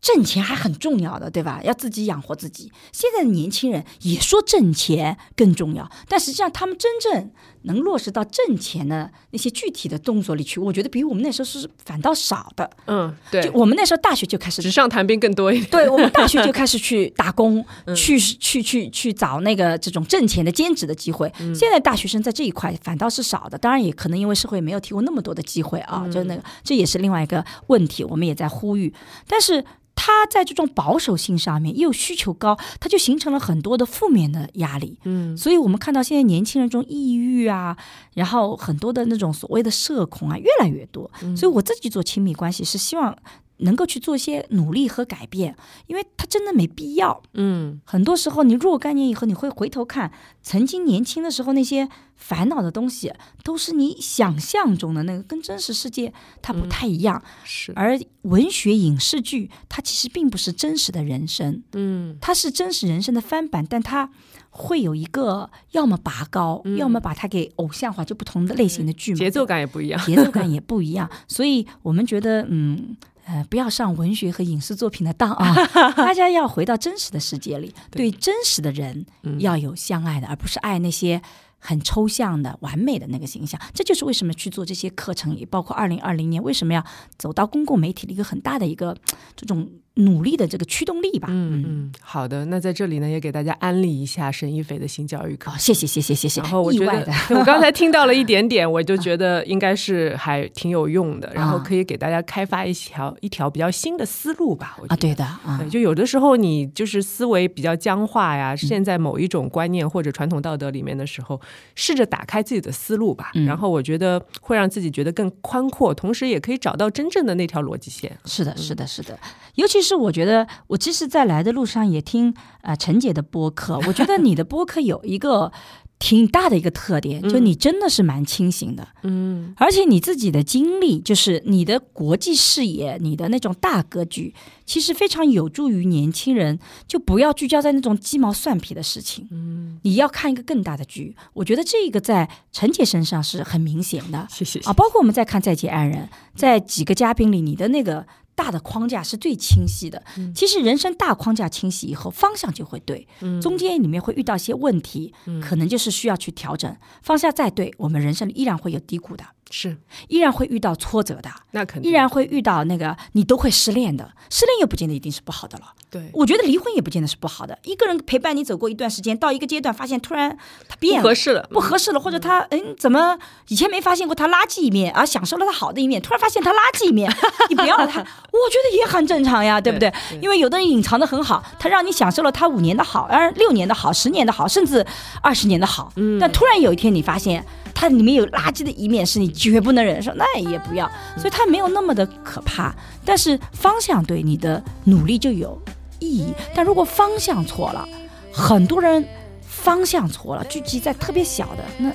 挣钱还很重要的，对吧？要自己养活自己。现在的年轻人也说挣钱更重要，但实际上他们真正能落实到挣钱的那些具体的动作里去，我觉得比我们那时候是反倒少的。嗯，对就，我们那时候大学就开始纸上谈兵更多一点。对我们大学就开始去 打工，嗯去去去去找那个这种挣钱的兼职的机会。嗯现在大学生在这一块反倒是少的，当然也可能因为社会没有提供那么多的机会啊，嗯就那个这也是另外一个问题，我们也在呼吁。但是他在这种保守性上面又需求高，他就形成了很多的负面的压力。嗯，所以我们看到现在年轻人这种抑郁啊，然后很多的那种所谓的社恐啊，越来越多。嗯所以我自己做亲密关系是希望能够去做一些努力和改变，因为它真的没必要。嗯，很多时候你若干年以后，你会回头看曾经年轻的时候那些烦恼的东西，都是你想象中的那个，跟真实世界它不太一样。是，而文学影视剧，它其实并不是真实的人生。嗯，它是真实人生的翻版，但它会有一个要么拔高，要么把它给偶像化，就不同的类型的剧嘛，节奏感也不一样。节奏感也不一样。所以我们觉得，嗯。呃，不要上文学和影视作品的当啊！大家要回到真实的世界里，对真实的人要有相爱的，而不是爱那些很抽象的、完美的那个形象。这就是为什么去做这些课程，也包括二零二零年为什么要走到公共媒体的一个很大的一个这种努力的这个驱动力吧。嗯嗯，好的。那在这里呢，也给大家安利一下沈一斐的新教育课哦，。谢谢谢谢谢谢。然后我觉得我刚才听到了一点点，我就觉得应该是还挺有用的，然后可以给大家开发一条一条比较新的思路吧。啊，得对的啊对，，就有的时候你就是思维比较僵化呀，陷在某一种观念或者传统道德里面的时候，试着打开自己的思路吧。然后我觉得会让自己觉得更宽阔，同时也可以找到真正的那条逻辑线。是的，是的，是的。尤其是我觉得，我其实，在来的路上也听啊、呃陈姐的播客，我觉得你的播客有一个挺大的一个特点，就你真的是蛮清醒的，嗯而且你自己的经历，就是你的国际视野，你的那种大格局，其实非常有助于年轻人，就不要聚焦在那种鸡毛蒜皮的事情。嗯，你要看一个更大的局。我觉得这个在陈姐身上是很明显的。谢谢。啊，包括我们在看《再见爱人》，在几个嘉宾里，你的那个大的框架是最清晰的。其实人生大框架清晰以后，方向就会对。中间里面会遇到一些问题，可能就是需要去调整。方向再对，我们人生依然会有低谷的。是，依然会遇到挫折的，那肯定。依然会遇到那个你都会失恋的，失恋又不见得一定是不好的了。对，我觉得离婚也不见得是不好的。一个人陪伴你走过一段时间，到一个阶段，发现突然他变了，不合适了，不合适了，或者他嗯，怎么以前没发现过他垃圾一面，而享受了他好的一面，突然发现他垃圾一面，你不要了他，我觉得也很正常呀，对不对？对。因为有的人隐藏的很好，他让你享受了他五年的好，而六年的好，十年的好，甚至二十年的好，嗯。但突然有一天你发现。它里面有垃圾的一面，是你绝不能忍受，那也不要，所以它没有那么的可怕。但是方向对，你的努力就有意义。但如果方向错了，很多人方向错了，聚集在特别小的，那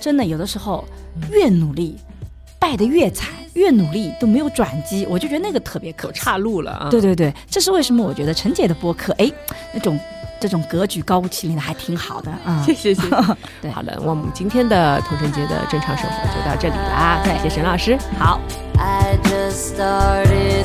真的有的时候越努力败得越惨，越努力都没有转机，我就觉得那个特别可走怕。岔路了啊！对对对，这是为什么？我觉得陈姐的播客，哎，那种这种格局高屋建瓴的还挺好的啊。谢谢谢谢。对好了，我们今天的童晨节的正常生活就到这里啦，对感谢沈老师。好，I just started